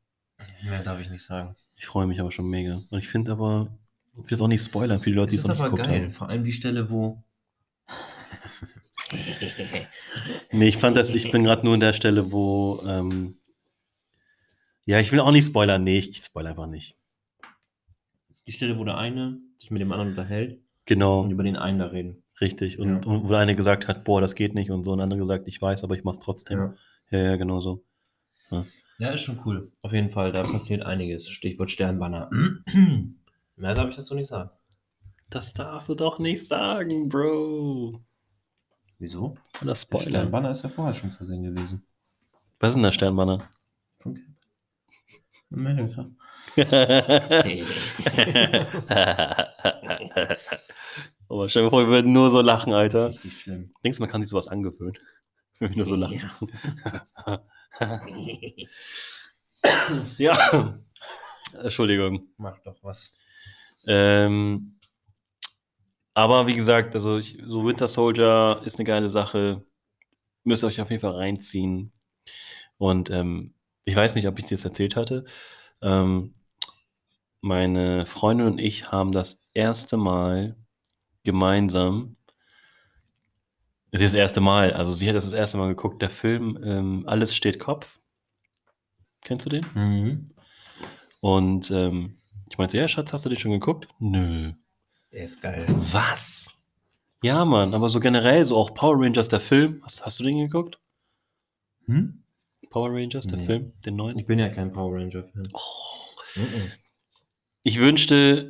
Mehr darf ich nicht sagen. Ich freue mich aber schon mega. Und ich finde aber, ich will es auch nicht spoilern für die Leute, die es noch nicht aber geil. Haben. Vor allem die Stelle, wo. nee, ich fand das, ich bin gerade nur in der Stelle, wo. Ähm, ja, ich will auch nicht spoilern. Nee, ich spoilere einfach nicht. Die Stelle, wo der eine sich mit dem anderen unterhält. Genau. Und über den einen da reden. Richtig. Und, ja. und wo der eine gesagt hat, boah, das geht nicht. Und so ein anderer gesagt, ich weiß, aber ich mach's trotzdem. Ja, ja, ja genau so. Ja. ja, ist schon cool. Auf jeden Fall, da passiert einiges. Stichwort Sternbanner. Mehr darf ich dazu nicht sagen. Das darfst du doch nicht sagen, Bro. Wieso? Oder Spoiler. Der Sternbanner ist ja vorher schon zu sehen gewesen. Was ist denn der Sternbanner? Von Cap. Amerika. Aber stell dir vor, wir würden nur so lachen, Alter. Richtig schlimm. Denkst du, man kann sich sowas angewöhnen? Wenn wir nur so lachen. ja. Entschuldigung. Mach doch was. Ähm, aber wie gesagt, also ich, so Winter Soldier ist eine geile Sache. Müsst ihr euch auf jeden Fall reinziehen. Und ähm, ich weiß nicht, ob ich dir das erzählt hatte. Ähm, meine Freundin und ich haben das erste Mal gemeinsam, es ist das erste Mal, also sie hat das das erste Mal geguckt, der Film ähm, Alles steht Kopf. Kennst du den? Mhm. Und ähm, ich meinte, ja, Schatz, hast du den schon geguckt? Nö. Der ist geil. Was? Ja, Mann, aber so generell, so auch Power Rangers, der Film. Hast, hast du den geguckt? Hm? Power Rangers, der Nee. Film, den neuen? Ich bin ja kein Power Ranger-Fan. Oh. Ich wünschte,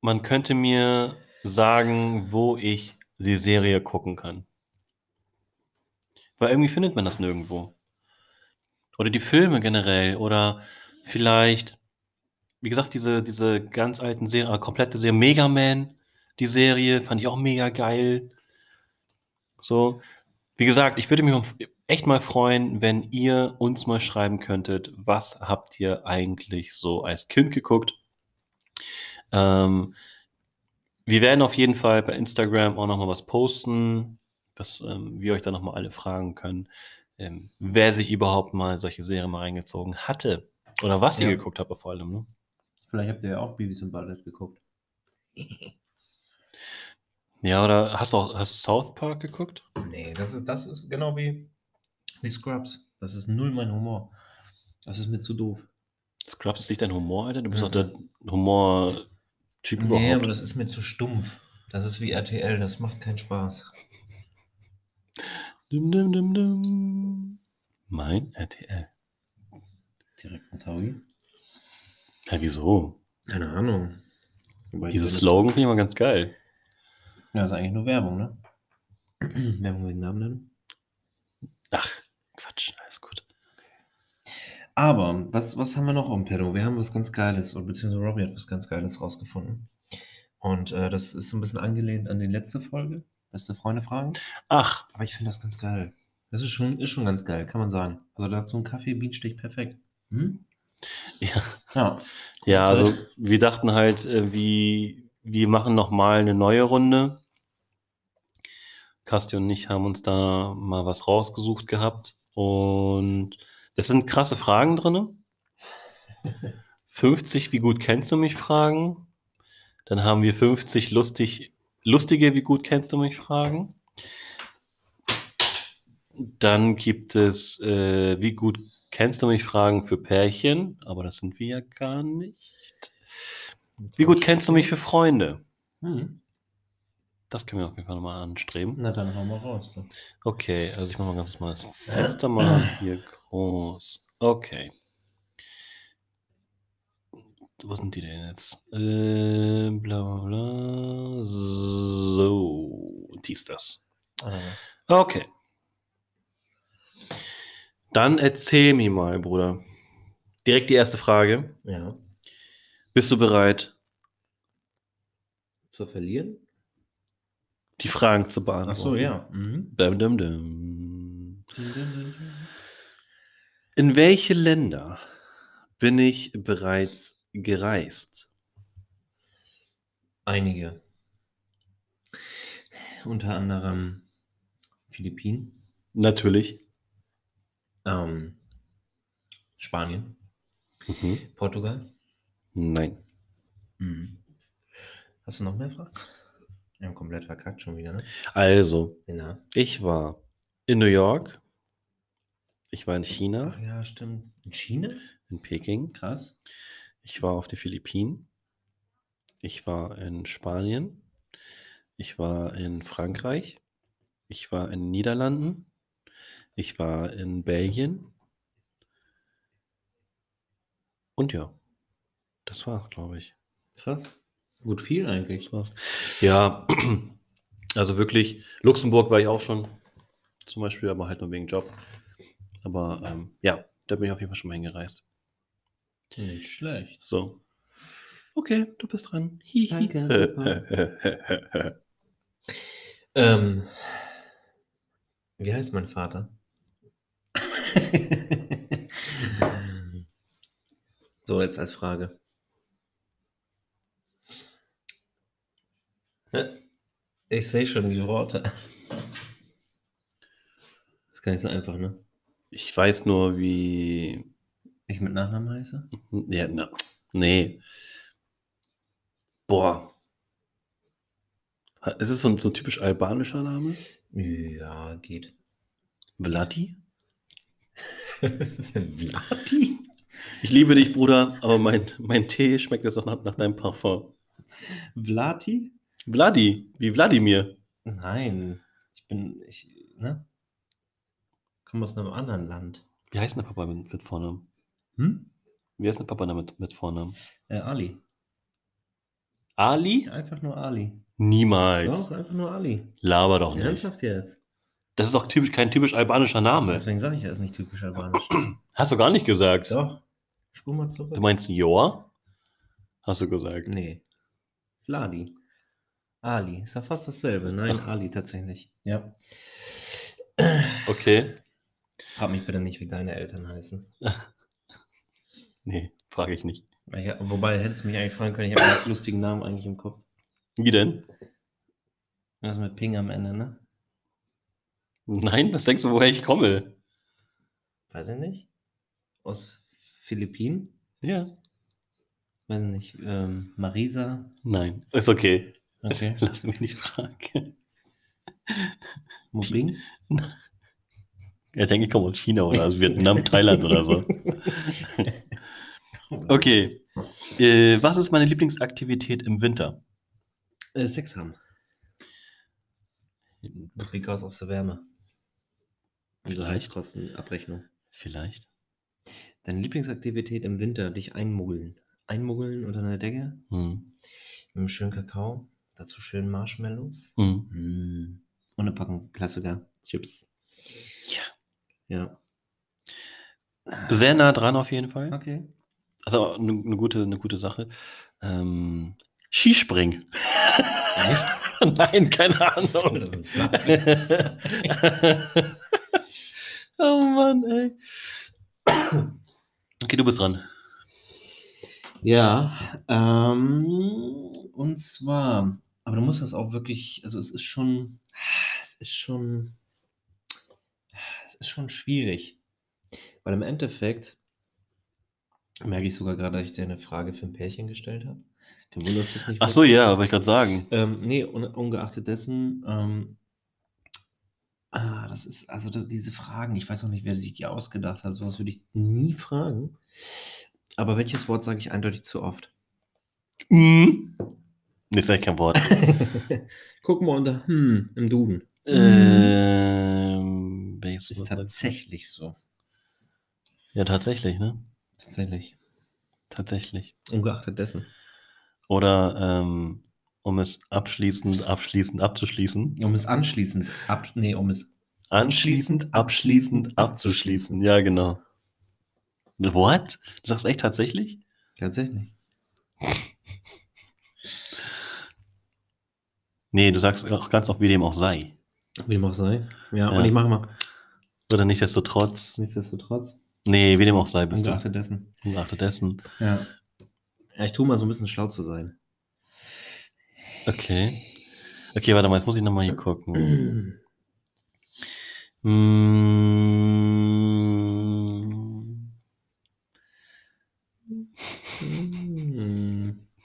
man könnte mir sagen, wo ich die Serie gucken kann. Weil irgendwie findet man das nirgendwo. Oder die Filme generell. Oder vielleicht, wie gesagt, diese, diese ganz alten Serien, komplette Serie, Mega Man, die Serie, fand ich auch mega geil. So, wie gesagt, ich würde mich echt mal freuen, wenn ihr uns mal schreiben könntet, was habt ihr eigentlich so als Kind geguckt? Ähm, wir werden auf jeden Fall bei Instagram auch nochmal was posten, dass ähm, wir euch da nochmal alle fragen können, ähm, wer sich überhaupt mal solche Serien mal reingezogen hatte. Oder was ihr geguckt habt vor allem. Ne? Vielleicht habt ihr ja auch Beavis und Butthead geguckt. ja, oder hast du auch hast du South Park geguckt? Nee, das ist, das ist genau wie wie Scrubs. Das ist null mein Humor. Das ist mir zu doof. Scrubs ist nicht dein Humor, Alter? Du bist mhm. doch der Humor-Typ nee, überhaupt. Nee, aber das ist mir zu stumpf. Das ist wie RTL, das macht keinen Spaß. Dum, dum, dum, dum. Mein RTL. Direkt mit Taui? Ja, wieso? Keine Ahnung. Wobei Dieses die- Slogan finde ich mal ganz geil. Ja, ist eigentlich nur Werbung, ne? Werbung wegen Namen nennen. Ach, Quatsch, alles gut. Aber, was, was haben wir noch im Pedo? Wir haben was ganz Geiles, oder beziehungsweise Robbie hat was ganz Geiles rausgefunden. Und äh, das ist so ein bisschen angelehnt an die letzte Folge. Beste Freunde fragen. Ach, Aber ich finde das ganz geil. Das ist schon, ist schon ganz geil, kann man sagen. Also da hat so ein Kaffee Bienenstich perfekt. Hm? Ja. Ja. Ja, also wir dachten halt, äh, wie, wir machen nochmal eine neue Runde. Kasti und ich haben uns da mal was rausgesucht gehabt. Und das sind krasse Fragen drin. 50, wie gut kennst du mich Fragen. Dann haben wir 50 lustig, lustige, wie gut kennst du mich Fragen. Dann gibt es, äh, wie gut kennst du mich Fragen für Pärchen, aber das sind wir ja gar nicht. Wie gut kennst du mich für Freunde? Hm. Das können wir auf jeden Fall nochmal anstreben. Na dann hauen wir raus. So. Okay, also ich mache mal ganz mal das Fenster mal hier groß. Okay. Wo sind die denn jetzt? Äh, bla bla bla. So, die ist das. Was? Okay. Dann erzähl mir mal, Bruder. Direkt die erste Frage. Ja. Bist du bereit, Zu verlieren? die Fragen zu Ach beantworten? so, ja. Mhm. Dum, dum, dum. In welche Länder bin ich bereits gereist? Einige. Unter anderem Philippinen, Natürlich. Ähm, Spanien, Mhm. Portugal. Nein. Mhm. Hast du noch mehr Fragen? Wir haben komplett verkackt schon wieder, ne? Also, Ja. ich war in New York. Ich war in China, Ach ja, stimmt. In China? in Peking. Krass. Ich war auf den Philippinen. Ich war in Spanien. Ich war in Frankreich. Ich war in den Niederlanden. Ich war in Belgien. Und ja, das war's, glaube ich. Krass. Gut viel eigentlich. Das war's. Ja, also wirklich, Luxemburg war ich auch schon zum Beispiel, aber halt nur wegen Job. Aber ähm, ja, da bin ich auf jeden Fall schon mal hingereist. Nicht schlecht. So. Okay, du bist dran. Hihi. Danke, Ähm, wie heißt mein Vater? so, jetzt als Frage. Ich sehe schon die Worte. ist gar nicht so einfach, ne? Ich weiß nur, wie. Ich mit Nachnamen heiße? Ja, na, nee. Boah. Ist es so ein, so ein typisch albanischer Name? Ja, geht. Vladi? Vladi? Ich liebe dich, Bruder, aber mein, mein Tee schmeckt jetzt auch nach, nach deinem Parfum. Vladi? Vladi, wie Wladimir. Nein. Ich bin, ich, ne? Komme aus einem anderen Land. Wie heißt der Papa mit, mit Vornamen? Hm? Wie heißt der Papa damit mit Vornamen? Äh, Ali. Ali? Einfach nur Ali. Niemals. Doch, einfach nur Ali. Laber doch nicht. Ernsthaft jetzt? Das ist doch typisch, kein typisch albanischer Name. Deswegen sage ich, er ist nicht typisch albanisch. Hast du gar nicht gesagt. Doch. Spur mal zurück. Du meinst Joa? Hast du gesagt. Nee. Vladi. Ali. Ist ja fast dasselbe. Nein, Ach. Ali tatsächlich. Ja. Okay. Frag mich bitte nicht, wie deine Eltern heißen. Nee, frage ich nicht. Ich, wobei, hättest du mich eigentlich fragen können, ich habe einen ganz lustigen Namen eigentlich im Kopf. Wie denn? Was mit Ping am Ende, ne? Nein, was denkst du, woher ich komme? Weiß ich nicht. Aus Philippinen? Ja. Weiß ich nicht. Ähm, Marisa? Nein, ist okay. Okay. Lass mich nicht fragen. Mobing? Er denkt, ich komme aus China oder aus Vietnam, Thailand oder so. Okay. Äh, was ist meine Lieblingsaktivität im Winter? Äh, Sex haben. Because of the Wärme. Unsere. Heizkostenabrechnung. Vielleicht. Deine Lieblingsaktivität im Winter, dich einmuggeln. Einmuggeln unter einer Decke? Hm. Mit einem schönen Kakao. Dazu schön Marshmallows. Mhm. Mm. Und eine Packung Klassiker. Chips. Ja. Ja. Sehr nah dran auf jeden Fall. Okay. Also eine ne gute, eine gute Sache. Ähm, Skispringen. Echt? Nein, keine So, Ahnung. Flachwitz. oh Mann, ey. Okay, du bist dran. Ja, ähm, und zwar, aber du musst das auch wirklich, also es ist schon, es ist schon, es ist schon schwierig. Weil im Endeffekt merke ich sogar gerade, dass ich dir eine Frage für ein Pärchen gestellt habe. Du wunderst dich nicht. Ach so, ja, wollte ich gerade sagen. Ähm, nee, un ungeachtet dessen, ähm, ah, das ist, also das, diese Fragen, ich weiß auch nicht, wer sich die ausgedacht hat, sowas würde ich nie fragen. Aber welches Wort sage ich eindeutig zu oft? Mhm. Nee, vielleicht kein Wort. Guck mal unter hm im Duden. ähm, welches Ist Wort sagst du? tatsächlich so. Ja, tatsächlich, ne? Tatsächlich. Tatsächlich. Ungeachtet dessen. Oder ähm, um es abschließend, abschließend abzuschließen. Um es anschließend ab, nee, um es Anschließend, abschließend, abzuschließen. Ja, genau. What? Du sagst echt tatsächlich? tatsächlich. Nee, du sagst auch ganz oft, wie dem auch sei. Wie dem auch sei. Ja, Ja. und ich mache mal. Oder nichtsdestotrotz. Nichtsdestotrotz. Nee, wie dem auch sei, bist Ungeachtet dessen. du. Ungeachtet dessen. Ja. Ja, ich tue mal so ein bisschen schlau zu sein. Okay. Okay, warte mal, jetzt muss ich nochmal hier gucken. Mm.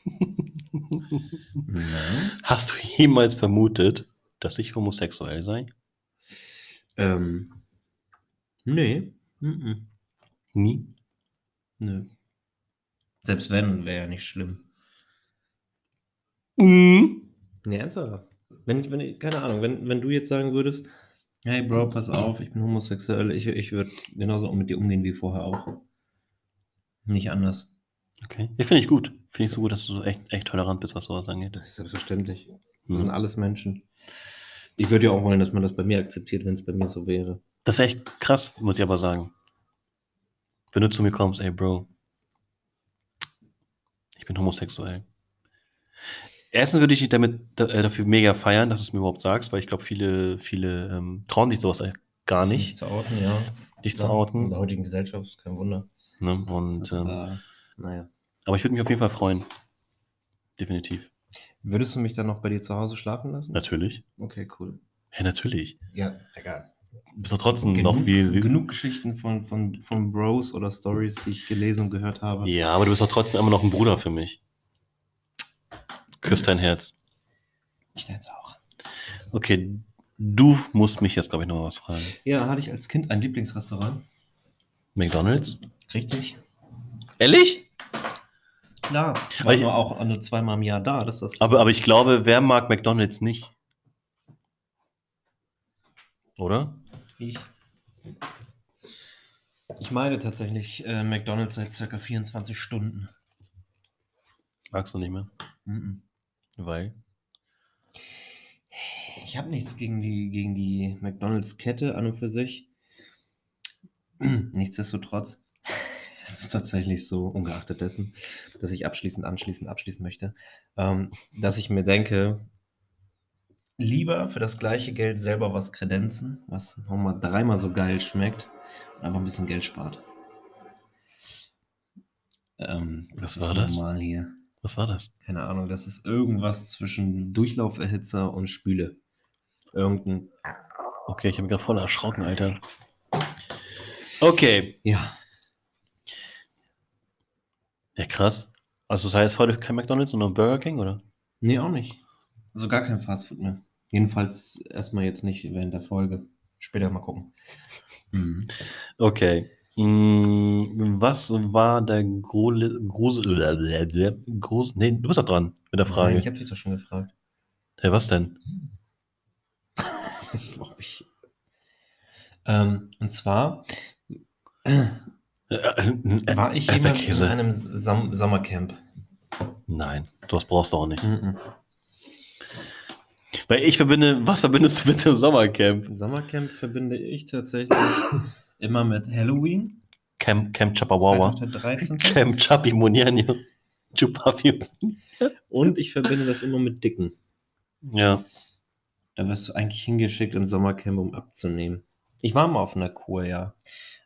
Hast du jemals vermutet, dass ich homosexuell sei? Ähm. Nee. Mhm. Nie. Nö. Selbst wenn, wäre ja nicht schlimm. Mhm. Nee, ernsthaft. Wenn ich, wenn ich, keine Ahnung, wenn, wenn du jetzt sagen würdest, hey Bro, pass auf, ich bin homosexuell, ich, ich würde genauso mit dir umgehen wie vorher auch. Nicht anders. Okay. Ja, finde ich gut. Finde ich so gut, dass du so echt, echt tolerant bist, was sowas angeht. Das ist selbstverständlich. Das sind Mhm. alles Menschen. Ich würde ja auch wollen, dass man das bei mir akzeptiert, wenn es bei mir so wäre. Das wäre echt krass, muss ich aber sagen. Wenn du zu mir kommst, ey Bro, ich bin homosexuell. Erstens würde ich dich damit da- äh, dafür mega feiern, dass du es mir überhaupt sagst, weil ich glaube, viele, viele ähm, trauen sich sowas gar nicht, zu outen, ja. dich zu Ja, In outen. der heutigen Gesellschaft ist kein Wunder. Ne? Und, ist da, naja. aber ich würde mich auf jeden Fall freuen. Definitiv. Würdest du mich dann noch bei dir zu Hause schlafen lassen? Natürlich. Okay, cool. Ja, natürlich. Ja. Du bist doch trotzdem Genug, noch wie, wie. genug Geschichten von, von, von Bros oder Stories, die ich gelesen und gehört habe. Ja, aber du bist doch trotzdem immer noch ein Bruder für mich. Küss dein Herz. Ich denke auch. Okay, du musst mich jetzt, glaube ich, noch mal was fragen. Ja, hatte ich als Kind ein Lieblingsrestaurant? McDonalds? Richtig? Ehrlich? Klar. War ich- nur auch nur zweimal im Jahr da. Das ist das Aber, aber ich glaube, wer mag McDonalds nicht? Oder? ich. Ich meine tatsächlich äh, McDonalds seit circa 24 Stunden. Magst du nicht mehr? Mhm. Weil? Ich habe nichts gegen die, gegen die McDonalds-Kette an und für sich. Nichtsdestotrotz, es ist tatsächlich so, ungeachtet dessen, dass ich abschließend, anschließend abschließen möchte, ähm, dass ich mir denke, lieber für das gleiche Geld selber was kredenzen, was nochmal dreimal so geil schmeckt und einfach ein bisschen Geld spart. Ähm, Was war das? Normal hier. Was war das? Keine Ahnung, das ist irgendwas zwischen Durchlauferhitzer und Spüle. Irgendein. Okay, ich habe mich gerade voll erschrocken, Alter. Okay. Ja. Ja, krass. Also das heißt heute kein McDonalds, sondern Burger King, oder? Nee, auch nicht. Also gar kein Fastfood mehr. Jedenfalls erstmal jetzt nicht während der Folge. Später mal gucken. Mhm. Okay. Mm, Was war der Grole, Grusel, Grusel, nee, du bist doch dran mit der Frage. Ich habe dich doch schon gefragt. Hey, was denn? Ähm, und zwar äh, Äh, äh, war ich Erdbeerkäse. jemals in einem Sam Sommercamp. Nein, das brauchst du auch nicht. Mhm. Weil ich verbinde, was verbindest du mit dem Sommercamp? Sommercamp verbinde ich tatsächlich immer mit Halloween. Camp, Camp Chapawawa. Freitag der 13. Camp Chapi Munianio. Chupapi. Und ich verbinde das immer mit Dicken. Ja. Da wirst du eigentlich hingeschickt ins Sommercamp, um abzunehmen. Ich war mal auf einer Kur, ja.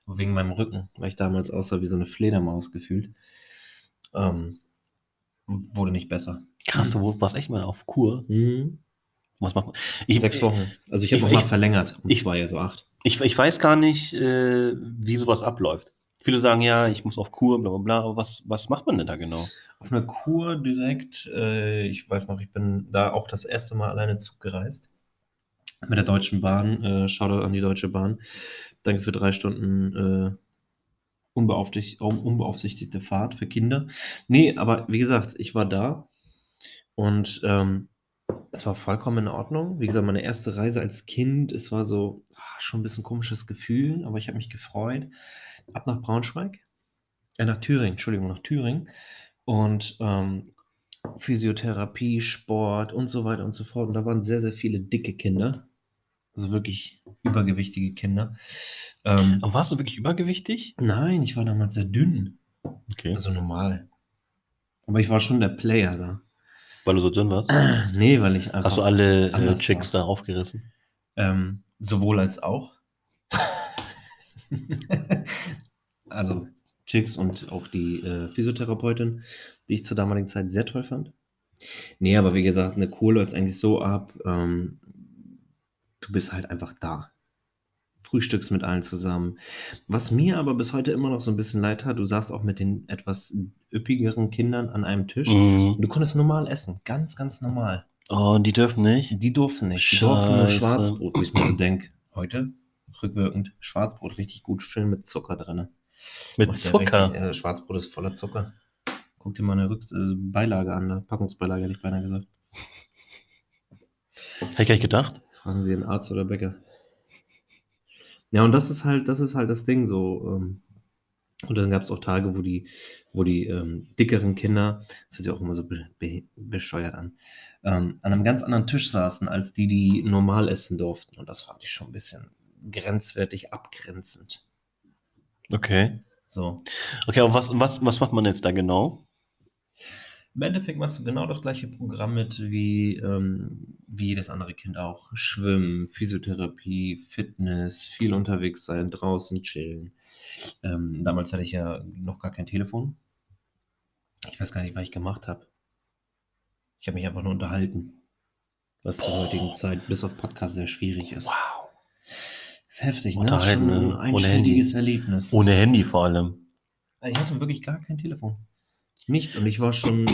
Wegen meinem Rücken, weil ich damals aussah wie so eine Fledermaus gefühlt. Ähm, wurde nicht besser. Krass, du warst echt mal auf Kur. Mhm. Was macht man? Ich, Sechs Wochen. Also ich habe ich- noch mal ich- verlängert. Ich- zwei, also acht. Ich, ich weiß gar nicht, äh, wie sowas abläuft. Viele sagen ja, ich muss auf Kur, bla bla bla. Aber was, was macht man denn da genau? Auf einer Kur direkt, äh, ich weiß noch, ich bin da auch das erste Mal alleine Zug gereist. Mit der Deutschen Bahn. Äh, Shoutout an die Deutsche Bahn. Danke für drei Stunden äh, unbeaufsichtigt, unbeaufsichtigte Fahrt für Kinder. Nee, aber wie gesagt, ich war da und ähm, es war vollkommen in Ordnung. Wie gesagt, meine erste Reise als Kind, es war so ah, schon ein bisschen komisches Gefühl, aber ich habe mich gefreut. Ab nach Braunschweig, äh, nach Thüringen, Entschuldigung, nach Thüringen und ähm, Physiotherapie, Sport und so weiter und so fort. Und da waren sehr, sehr viele dicke Kinder, also wirklich übergewichtige Kinder. Ähm, Aber warst du wirklich übergewichtig? nein, ich war damals sehr dünn, Okay. also normal. Aber ich war schon der Player da. Weil du so dünn warst? Nee, weil ich einfach. Hast du alle äh, Chicks war. da aufgerissen? Ähm, sowohl als auch. also Chicks und auch die äh, Physiotherapeutin, die ich zur damaligen Zeit sehr toll fand. Nee, aber wie gesagt, eine Kur läuft eigentlich so ab, ähm, du bist halt einfach da. Frühstückst mit allen zusammen. Was mir aber bis heute immer noch so ein bisschen leid hat, du saßt auch mit den etwas üppigeren Kindern an einem Tisch. Mhm. Du konntest normal essen, ganz, ganz normal. Oh, die dürfen nicht. Die durften nicht. Die durften nur Scheiße. Schwarzbrot, wie ich mir so denke. Heute, rückwirkend, Schwarzbrot richtig gut, schön mit Zucker drin. Mit Zucker. Richtig, äh, Schwarzbrot ist voller Zucker. Guck dir mal eine Rücks äh, Beilage an, eine Packungsbeilage, hätte ich beinahe gesagt. Hätte ich gar nicht gedacht. Fragen Sie einen Arzt oder Bäcker. Ja, und das ist halt, das ist halt das Ding so. Ähm, und dann gab es auch Tage, wo die, wo die ähm, dickeren Kinder, das hört sich auch immer so be be bescheuert an, ähm, an einem ganz anderen Tisch saßen, als die, die normal essen durften. Und das fand ich schon ein bisschen grenzwertig abgrenzend. Okay. So. Okay, aber was, was, was macht man jetzt da genau? Im Endeffekt machst du genau das gleiche Programm mit wie, ähm, wie jedes andere Kind auch. Schwimmen, Physiotherapie, Fitness, viel unterwegs sein, draußen chillen. Ähm, damals hatte ich ja noch gar kein Telefon. Ich weiß gar nicht, was ich gemacht habe. Ich habe mich einfach nur unterhalten. Was zur heutigen Zeit bis auf Podcast sehr schwierig ist. Wow. Ist heftig, ne? Unterhalten, Schon ein Ohne einschlägiges Erlebnis. Ohne Handy vor allem. Ich hatte wirklich gar kein Telefon. Nichts. Und ich war schon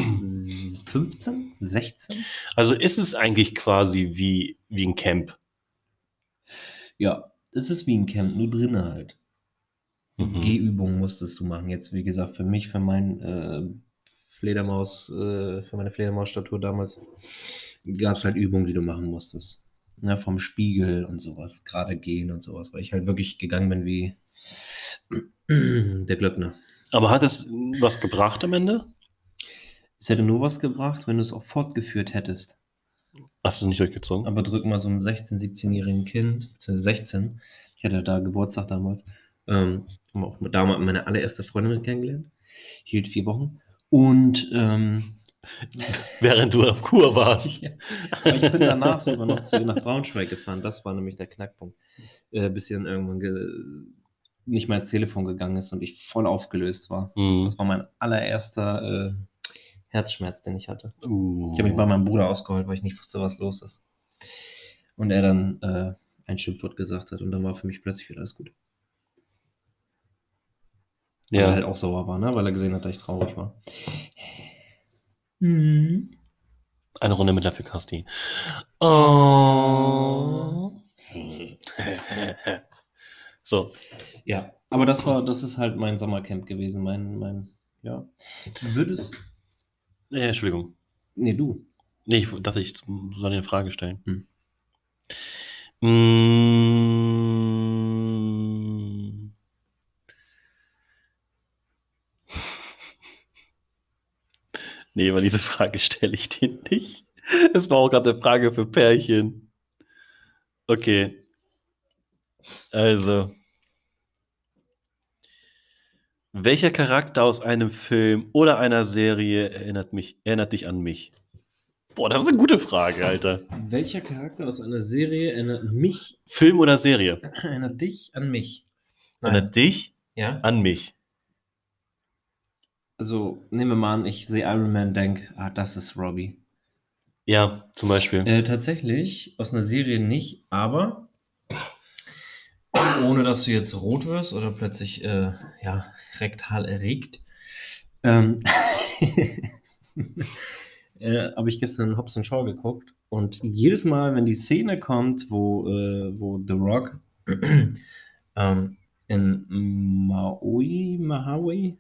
15, 16? Also ist es eigentlich quasi wie, wie ein Camp. Ja, es ist wie ein Camp, nur drinnen halt. Mhm. Gehübungen musstest du machen. Jetzt, wie gesagt, für mich, für mein äh, Fledermaus, äh, für meine Fledermausstatur damals, gab es halt Übungen, die du machen musstest. Ne, vom Spiegel und sowas, gerade gehen und sowas, weil ich halt wirklich gegangen bin wie der Glöckner. Aber hat es was gebracht am Ende? Es hätte nur was gebracht, wenn du es auch fortgeführt hättest. Hast du es nicht durchgezogen? Aber drück mal so einem 16-, 17-jährigen Kind, beziehungsweise 16, ich hatte da Geburtstag damals, ähm, haben auch damals meine allererste Freundin kennengelernt, hielt vier Wochen. Und ähm, Während du auf Kur warst. ja, aber ich bin danach sogar noch zu nach Braunschweig gefahren, das war nämlich der Knackpunkt. Äh, bis sie dann irgendwann ge nicht mehr ans Telefon gegangen ist und ich voll aufgelöst war. Mhm. Das war mein allererster äh, Herzschmerz, den ich hatte. Uh. Ich habe mich bei meinem Bruder ausgeholt, weil ich nicht wusste, was los ist. Und er dann äh, ein Schimpfwort gesagt hat und dann war für mich plötzlich wieder alles gut. Weil er ja. halt auch sauer war, ne? weil er gesehen hat, dass ich traurig war. Mhm. Eine Runde mit der Fikasti. Oh. so. Ja, aber das war, das ist halt mein Sommercamp gewesen, mein, mein, ja. Würdest, Äh, Entschuldigung. nee, du. Nee, ich dachte, ich soll dir eine Frage stellen. Hm. Mm. Nee, weil diese Frage stelle ich dir nicht. Es war auch gerade eine Frage für Pärchen. Okay. Also. Welcher Charakter aus einem Film oder einer Serie erinnert, mich, erinnert dich an mich? Boah, das ist eine gute Frage, Alter. Welcher Charakter aus einer Serie erinnert mich, Film oder Serie? erinnert dich an mich? Erinnert dich Ja? an mich. Also, nehmen wir mal an, ich sehe Iron Man, denke, ah, das ist Robbie. Ja, zum Beispiel. Äh, tatsächlich, aus einer Serie nicht, aber ohne dass du jetzt rot wirst oder plötzlich äh, ja, rektal erregt, ähm, äh, habe ich gestern Hobbs Shaw geguckt und jedes Mal, wenn die Szene kommt, wo, äh, wo The Rock ähm, in Maui, Maui,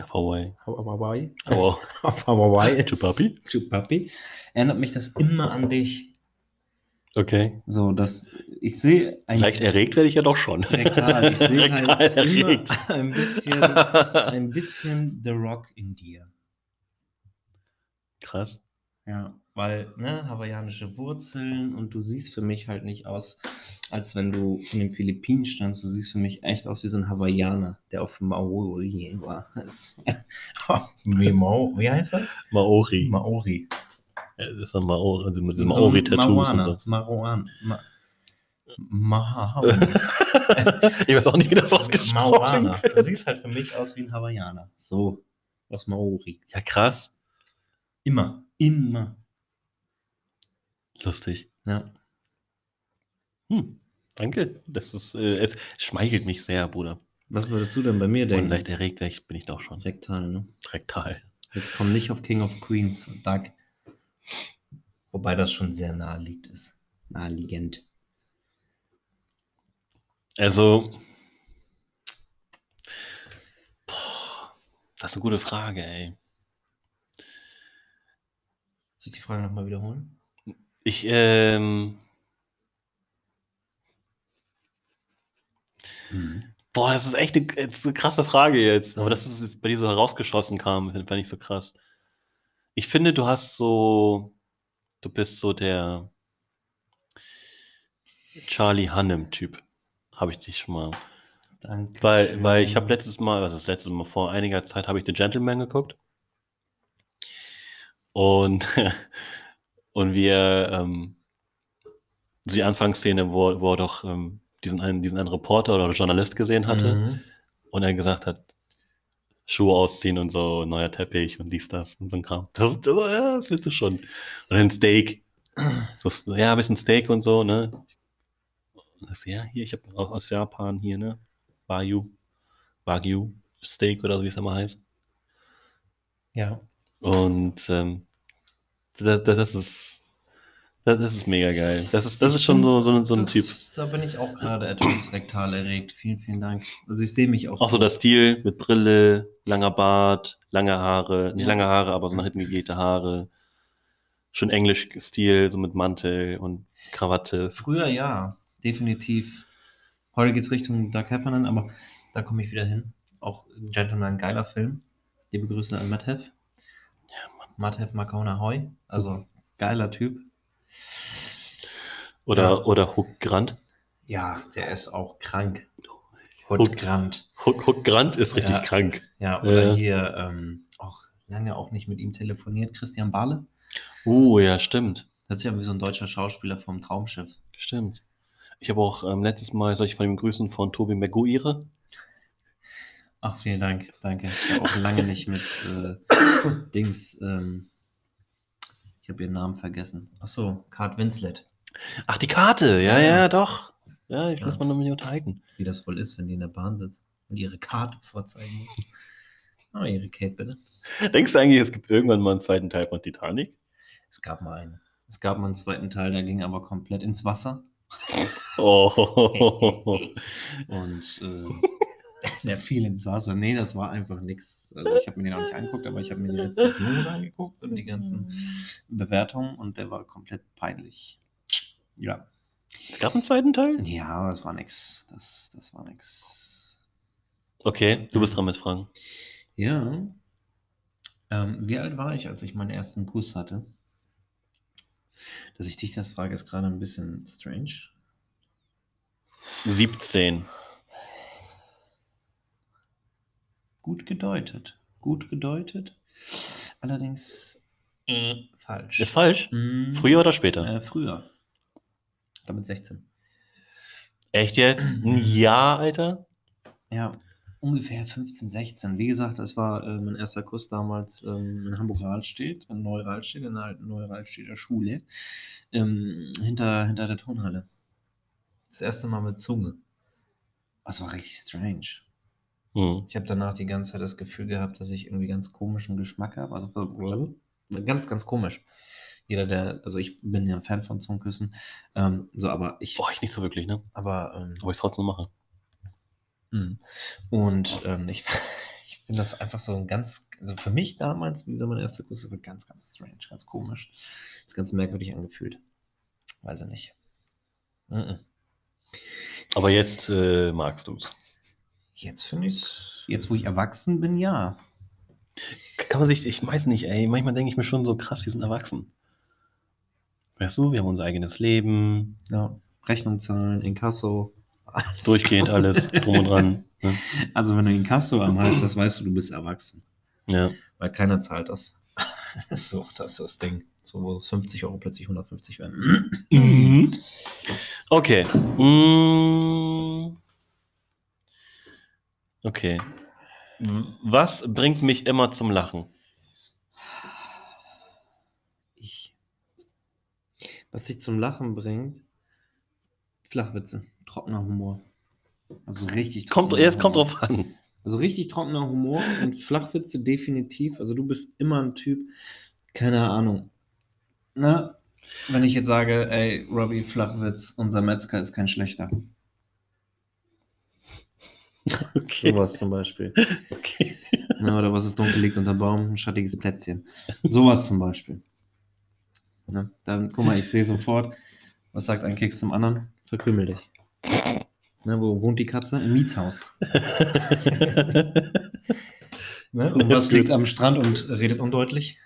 Hawaii. Hawaii, Aber auf Hawaii, Chupapi? Chupapi, erinnert mich das immer an dich. Okay. So, dass ich sehe Leicht erregt werde ich ja doch schon. Rektal. Ich sehe halt erregt. immer ein bisschen, ein bisschen The Rock in dir. Krass. Ja, weil, ne, hawaiianische Wurzeln und du siehst für mich halt nicht aus, als wenn du in den Philippinen standst. Du siehst für mich echt aus wie so ein Hawaiianer, der auf Maori war. Mau wie heißt das? Maori. Maori. Das ist ein Maori, also mit So Maori-Tattoos und so. Maruan. Ma Maha. ich weiß auch nicht, wie das ausgesprochen Mauana. Du wird. siehst halt für mich aus wie ein Hawaiianer. So. Aus Maori. Ja, krass. Immer. Immer. Lustig. Ja. Hm. Danke. Das ist, äh, es schmeichelt mich sehr, Bruder. Was würdest du denn bei mir Und denken? leicht erregt bin ich doch schon. Rektal, ne? Rektal. Jetzt komm nicht auf King of Queens, Doug. Wobei das schon sehr naheliegend ist. Naheliegend. Also. Boah, das ist eine gute Frage, ey. Soll ich die Frage nochmal wiederholen? Ich, ähm. Boah, das ist echt eine, das ist eine krasse Frage jetzt. Aber dass es bei dir so herausgeschossen kam, fand ich so krass. Ich finde, du hast so. Du bist so der Charlie Hannem-Typ. Habe ich dich schon mal. Danke. Weil, weil ich habe letztes Mal, was ist letztes Mal, vor einiger Zeit habe ich The Gentleman geguckt. Und, und wir, ähm, so die Anfangsszene, wo, wo er doch ähm, diesen, einen, diesen einen Reporter oder Journalist gesehen hatte Mhm. und er gesagt hat, Schuhe ausziehen und so, neuer Teppich und dies, das und so ein Kram. Das, das, ja, das willst du schon. Und ein Steak. So, ja, ein bisschen Steak und so, ne? Das, ja, hier, ich habe aus Japan hier, ne? Wagyu. Wagyu Steak oder so, wie es immer heißt. Ja. Und ähm, das, das ist das, das ist mega geil. Das ist, das ist schon so, so, ein- so ein das, Typ. Da bin ich auch gerade etwas rektal erregt. Vielen, vielen Dank. Also ich sehe mich auch. Auch so der Stil mit Brille, langer Bart, lange Haare, nicht Ja. lange Haare, aber so nach hinten gegelte Haare. Schon Englisch-Stil, so mit Mantel und Krawatte. Früher ja, definitiv. Heute geht es Richtung Doug Heffernan, aber da komme ich wieder hin. Auch Gentleman, geiler Film. Liebe Grüße an Matt Hef. Ja, Hef Makona Hoy. Also geiler Typ. Oder, Ja. oder Huck Grant. Ja, der ist auch krank. Huck- Grant. Huck, Grant ist richtig Ja. krank. Ja, oder Ja. hier ähm, auch lange auch nicht mit ihm telefoniert. Christian Bahle. Uh, ja, stimmt. Das ist ja wie so ein deutscher Schauspieler vom Traumschiff. Stimmt. Ich habe auch ähm, letztes Mal, soll ich von ihm grüßen, von Tobi Maguire. Ach, vielen Dank. Danke. Ich habe auch lange nicht mit äh, Dings. Ähm, ich habe ihren Namen vergessen. Ach so, Kate Winslet. Ach, die Karte. Ja, Ja. ja, doch. Ja, ich Ja. muss mal noch mit ihr unterhalten. Wie das wohl ist, wenn die in der Bahn sitzt und ihre Karte vorzeigen muss. Oh, ihre Kate, bitte. Denkst du eigentlich, es gibt irgendwann mal einen zweiten Teil von Titanic? Es gab mal einen. Es gab mal einen zweiten Teil, der ging aber komplett ins Wasser. Oh. Und äh, der fiel ins Wasser. Nee, das war einfach nichts. Also ich habe mir den auch nicht angeguckt, aber ich habe mir die Rezensionen angeguckt und die ganzen Bewertungen und der war komplett peinlich. Ja. Es gab einen zweiten Teil? Ja, das war nix. Das, das war nix. Okay, du bist dran mit Fragen. Ja. Ähm, wie alt war ich, als ich meinen ersten Kuss hatte? Dass ich dich das frage, ist gerade ein bisschen strange. 17. Gut gedeutet. Gut gedeutet. Allerdings äh, falsch. Ist falsch? Mm, Früher oder später? Äh, früher. Damit 16. Echt jetzt? Ein Jahr, Alter? Ja, ungefähr 15, 16. Wie gesagt, das war äh, mein erster Kuss damals ähm, in Hamburg-Rahlstedt, in Neu-Rahlstedt, in der alten Neu-Rahlstedter Schule, ähm, hinter, hinter der Turnhalle. Das erste Mal mit Zunge. Das war richtig strange. Hm. Ich habe danach die ganze Zeit das Gefühl gehabt, dass ich irgendwie ganz komischen Geschmack habe. Also ganz, ganz komisch. Jeder, der, also ich bin ja ein Fan von Zungenküssen. Ähm, so, aber ich, Boah, ich nicht so wirklich, ne? aber ähm, Aber ich trotzdem mache. Mhm. Und ähm, ich, ich finde das einfach so ein ganz, also für mich damals, wie gesagt, mein erster Kuss, das war ganz, ganz strange, ganz komisch. Das ist ganz merkwürdig angefühlt. Weiß ich nicht. Mhm. Aber jetzt äh, magst du's. Jetzt finde ich es, jetzt wo ich erwachsen bin, ja. Kann man sich, ich weiß nicht, ey, manchmal denke ich mir schon so krass, wir sind erwachsen. Weißt du, wir haben unser eigenes Leben, ja. Rechnung zahlen, Inkasso. alles durchgehend gut. alles, drum und dran. Ne? Also wenn du Inkasso am Hals hast, weißt du, du bist erwachsen. Ja. Weil keiner zahlt das. so, das ist das Ding. So, wo es 50 Euro plötzlich 150 werden. Mhm. Okay. Mm. Okay. Was bringt mich immer zum Lachen? Ich. Was dich zum Lachen bringt, Flachwitze, trockener Humor. Also richtig Kommt, trockener es kommt drauf an. Also richtig trockener Humor und Flachwitze definitiv. Also du bist immer ein Typ, keine Ahnung. Na, wenn ich jetzt sage, ey, Robbie, Flachwitz, unser Metzger ist kein schlechter. Okay. Sowas zum Beispiel. okay. Na, oder was ist dunkel liegt unter Baum, ein schattiges Plätzchen. Sowas zum Beispiel. Ne? Dann, guck mal, ich sehe sofort, was sagt ein Keks zum anderen? Verkrümel dich. Ne, wo wohnt die Katze? Im Mietshaus. Ne? Und was liegt am Strand und redet undeutlich?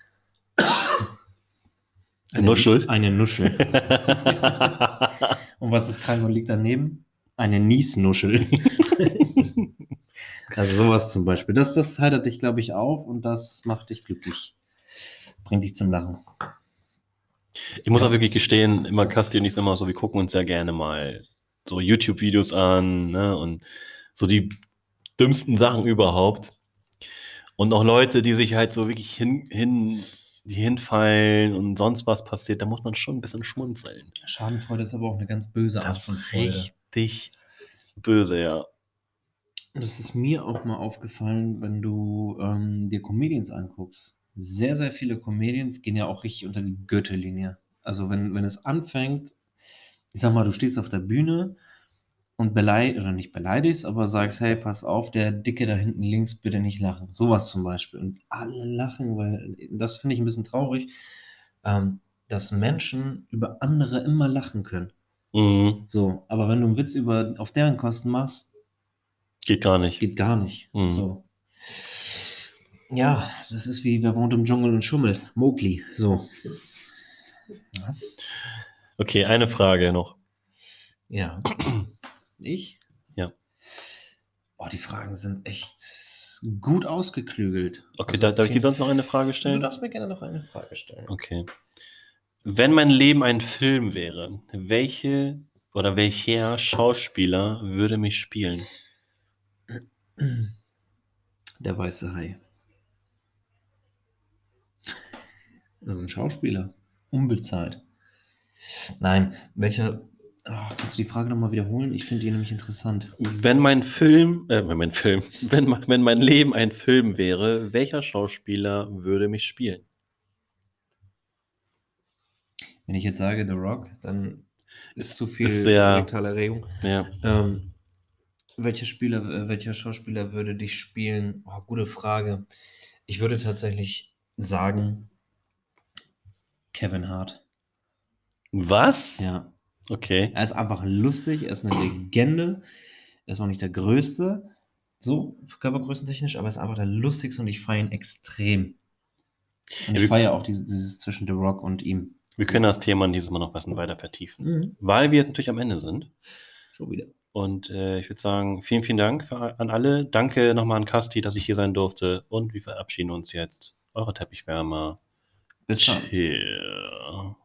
Eine Nuschel. Eine Nuschel. Und was ist krank und liegt daneben? Eine Niesnuschel. Also sowas zum Beispiel. Das, das heitert dich, glaube ich, auf und das macht dich glücklich. Bringt dich zum Lachen. Ich muss Ja. auch wirklich gestehen, immer Kasti und ich sind immer so, wir gucken uns sehr gerne mal so YouTube-Videos an, ne, und so die dümmsten Sachen überhaupt. Und auch Leute, die sich halt so wirklich hin, hin, die hinfallen und sonst was passiert, da muss man schon ein bisschen schmunzeln. Schadenfreude ist aber auch eine ganz böse Art Das von Freude. richtig böse, ja. Das ist mir auch mal aufgefallen, wenn du ähm, dir Comedians anguckst. Sehr, sehr viele Comedians gehen ja auch richtig unter die Gürtellinie. Also wenn, wenn es anfängt, ich sag mal, du stehst auf der Bühne und beleidigst, oder nicht beleidigst, aber sagst, hey, pass auf, der Dicke da hinten links, bitte nicht lachen. Sowas zum Beispiel. Und alle lachen, weil das finde ich ein bisschen traurig, ähm, dass Menschen über andere immer lachen können. Mhm. So, aber wenn du einen Witz über, auf deren Kosten machst, Geht gar nicht. Geht gar nicht. Mhm. So. Ja, das ist wie, wer wohnt im Dschungel und schummelt? Mowgli. So. Ja. Okay, eine Frage noch. ja. Ich? Ja. Boah, die Fragen sind echt gut ausgeklügelt. Okay, Also da, darf ich dir sonst noch eine Frage Du stellen? darfst mir gerne noch eine Frage stellen. Okay. Wenn mein Leben ein Film wäre, welche oder welcher Schauspieler würde mich spielen? Der weiße Hai. Also ein Schauspieler. Unbezahlt. Nein, welcher. Ah, kannst du die Frage nochmal wiederholen? Ich finde die nämlich interessant. Wenn mein Film, äh, wenn mein Film, wenn, mein- wenn mein Leben ein Film wäre, welcher Schauspieler würde mich spielen? Wenn ich jetzt sage The Rock, dann ist zu viel Ist sehr- Rektalerregung. Ja. Ähm, welcher Spieler, äh, welcher Schauspieler würde dich spielen? Oh, gute Frage. Ich würde tatsächlich sagen Kevin Hart. Was? Ja, Okay. er ist einfach lustig, er ist eine Legende. Er ist auch nicht der Größte, so körpergrößentechnisch, aber er ist einfach der Lustigste und ich feiere ihn extrem. Und ich feiere auch dieses, dieses zwischen The Rock und ihm. Wir können das Thema dieses Mal noch was weiter vertiefen. Mhm. Weil wir jetzt natürlich am Ende sind. Schon wieder. Und äh, ich würde sagen, vielen, vielen Dank für, an alle. Danke nochmal an Kasti, dass ich hier sein durfte. Und wir verabschieden uns jetzt. Eure Teppichwärmer. Bis dann. Cheer.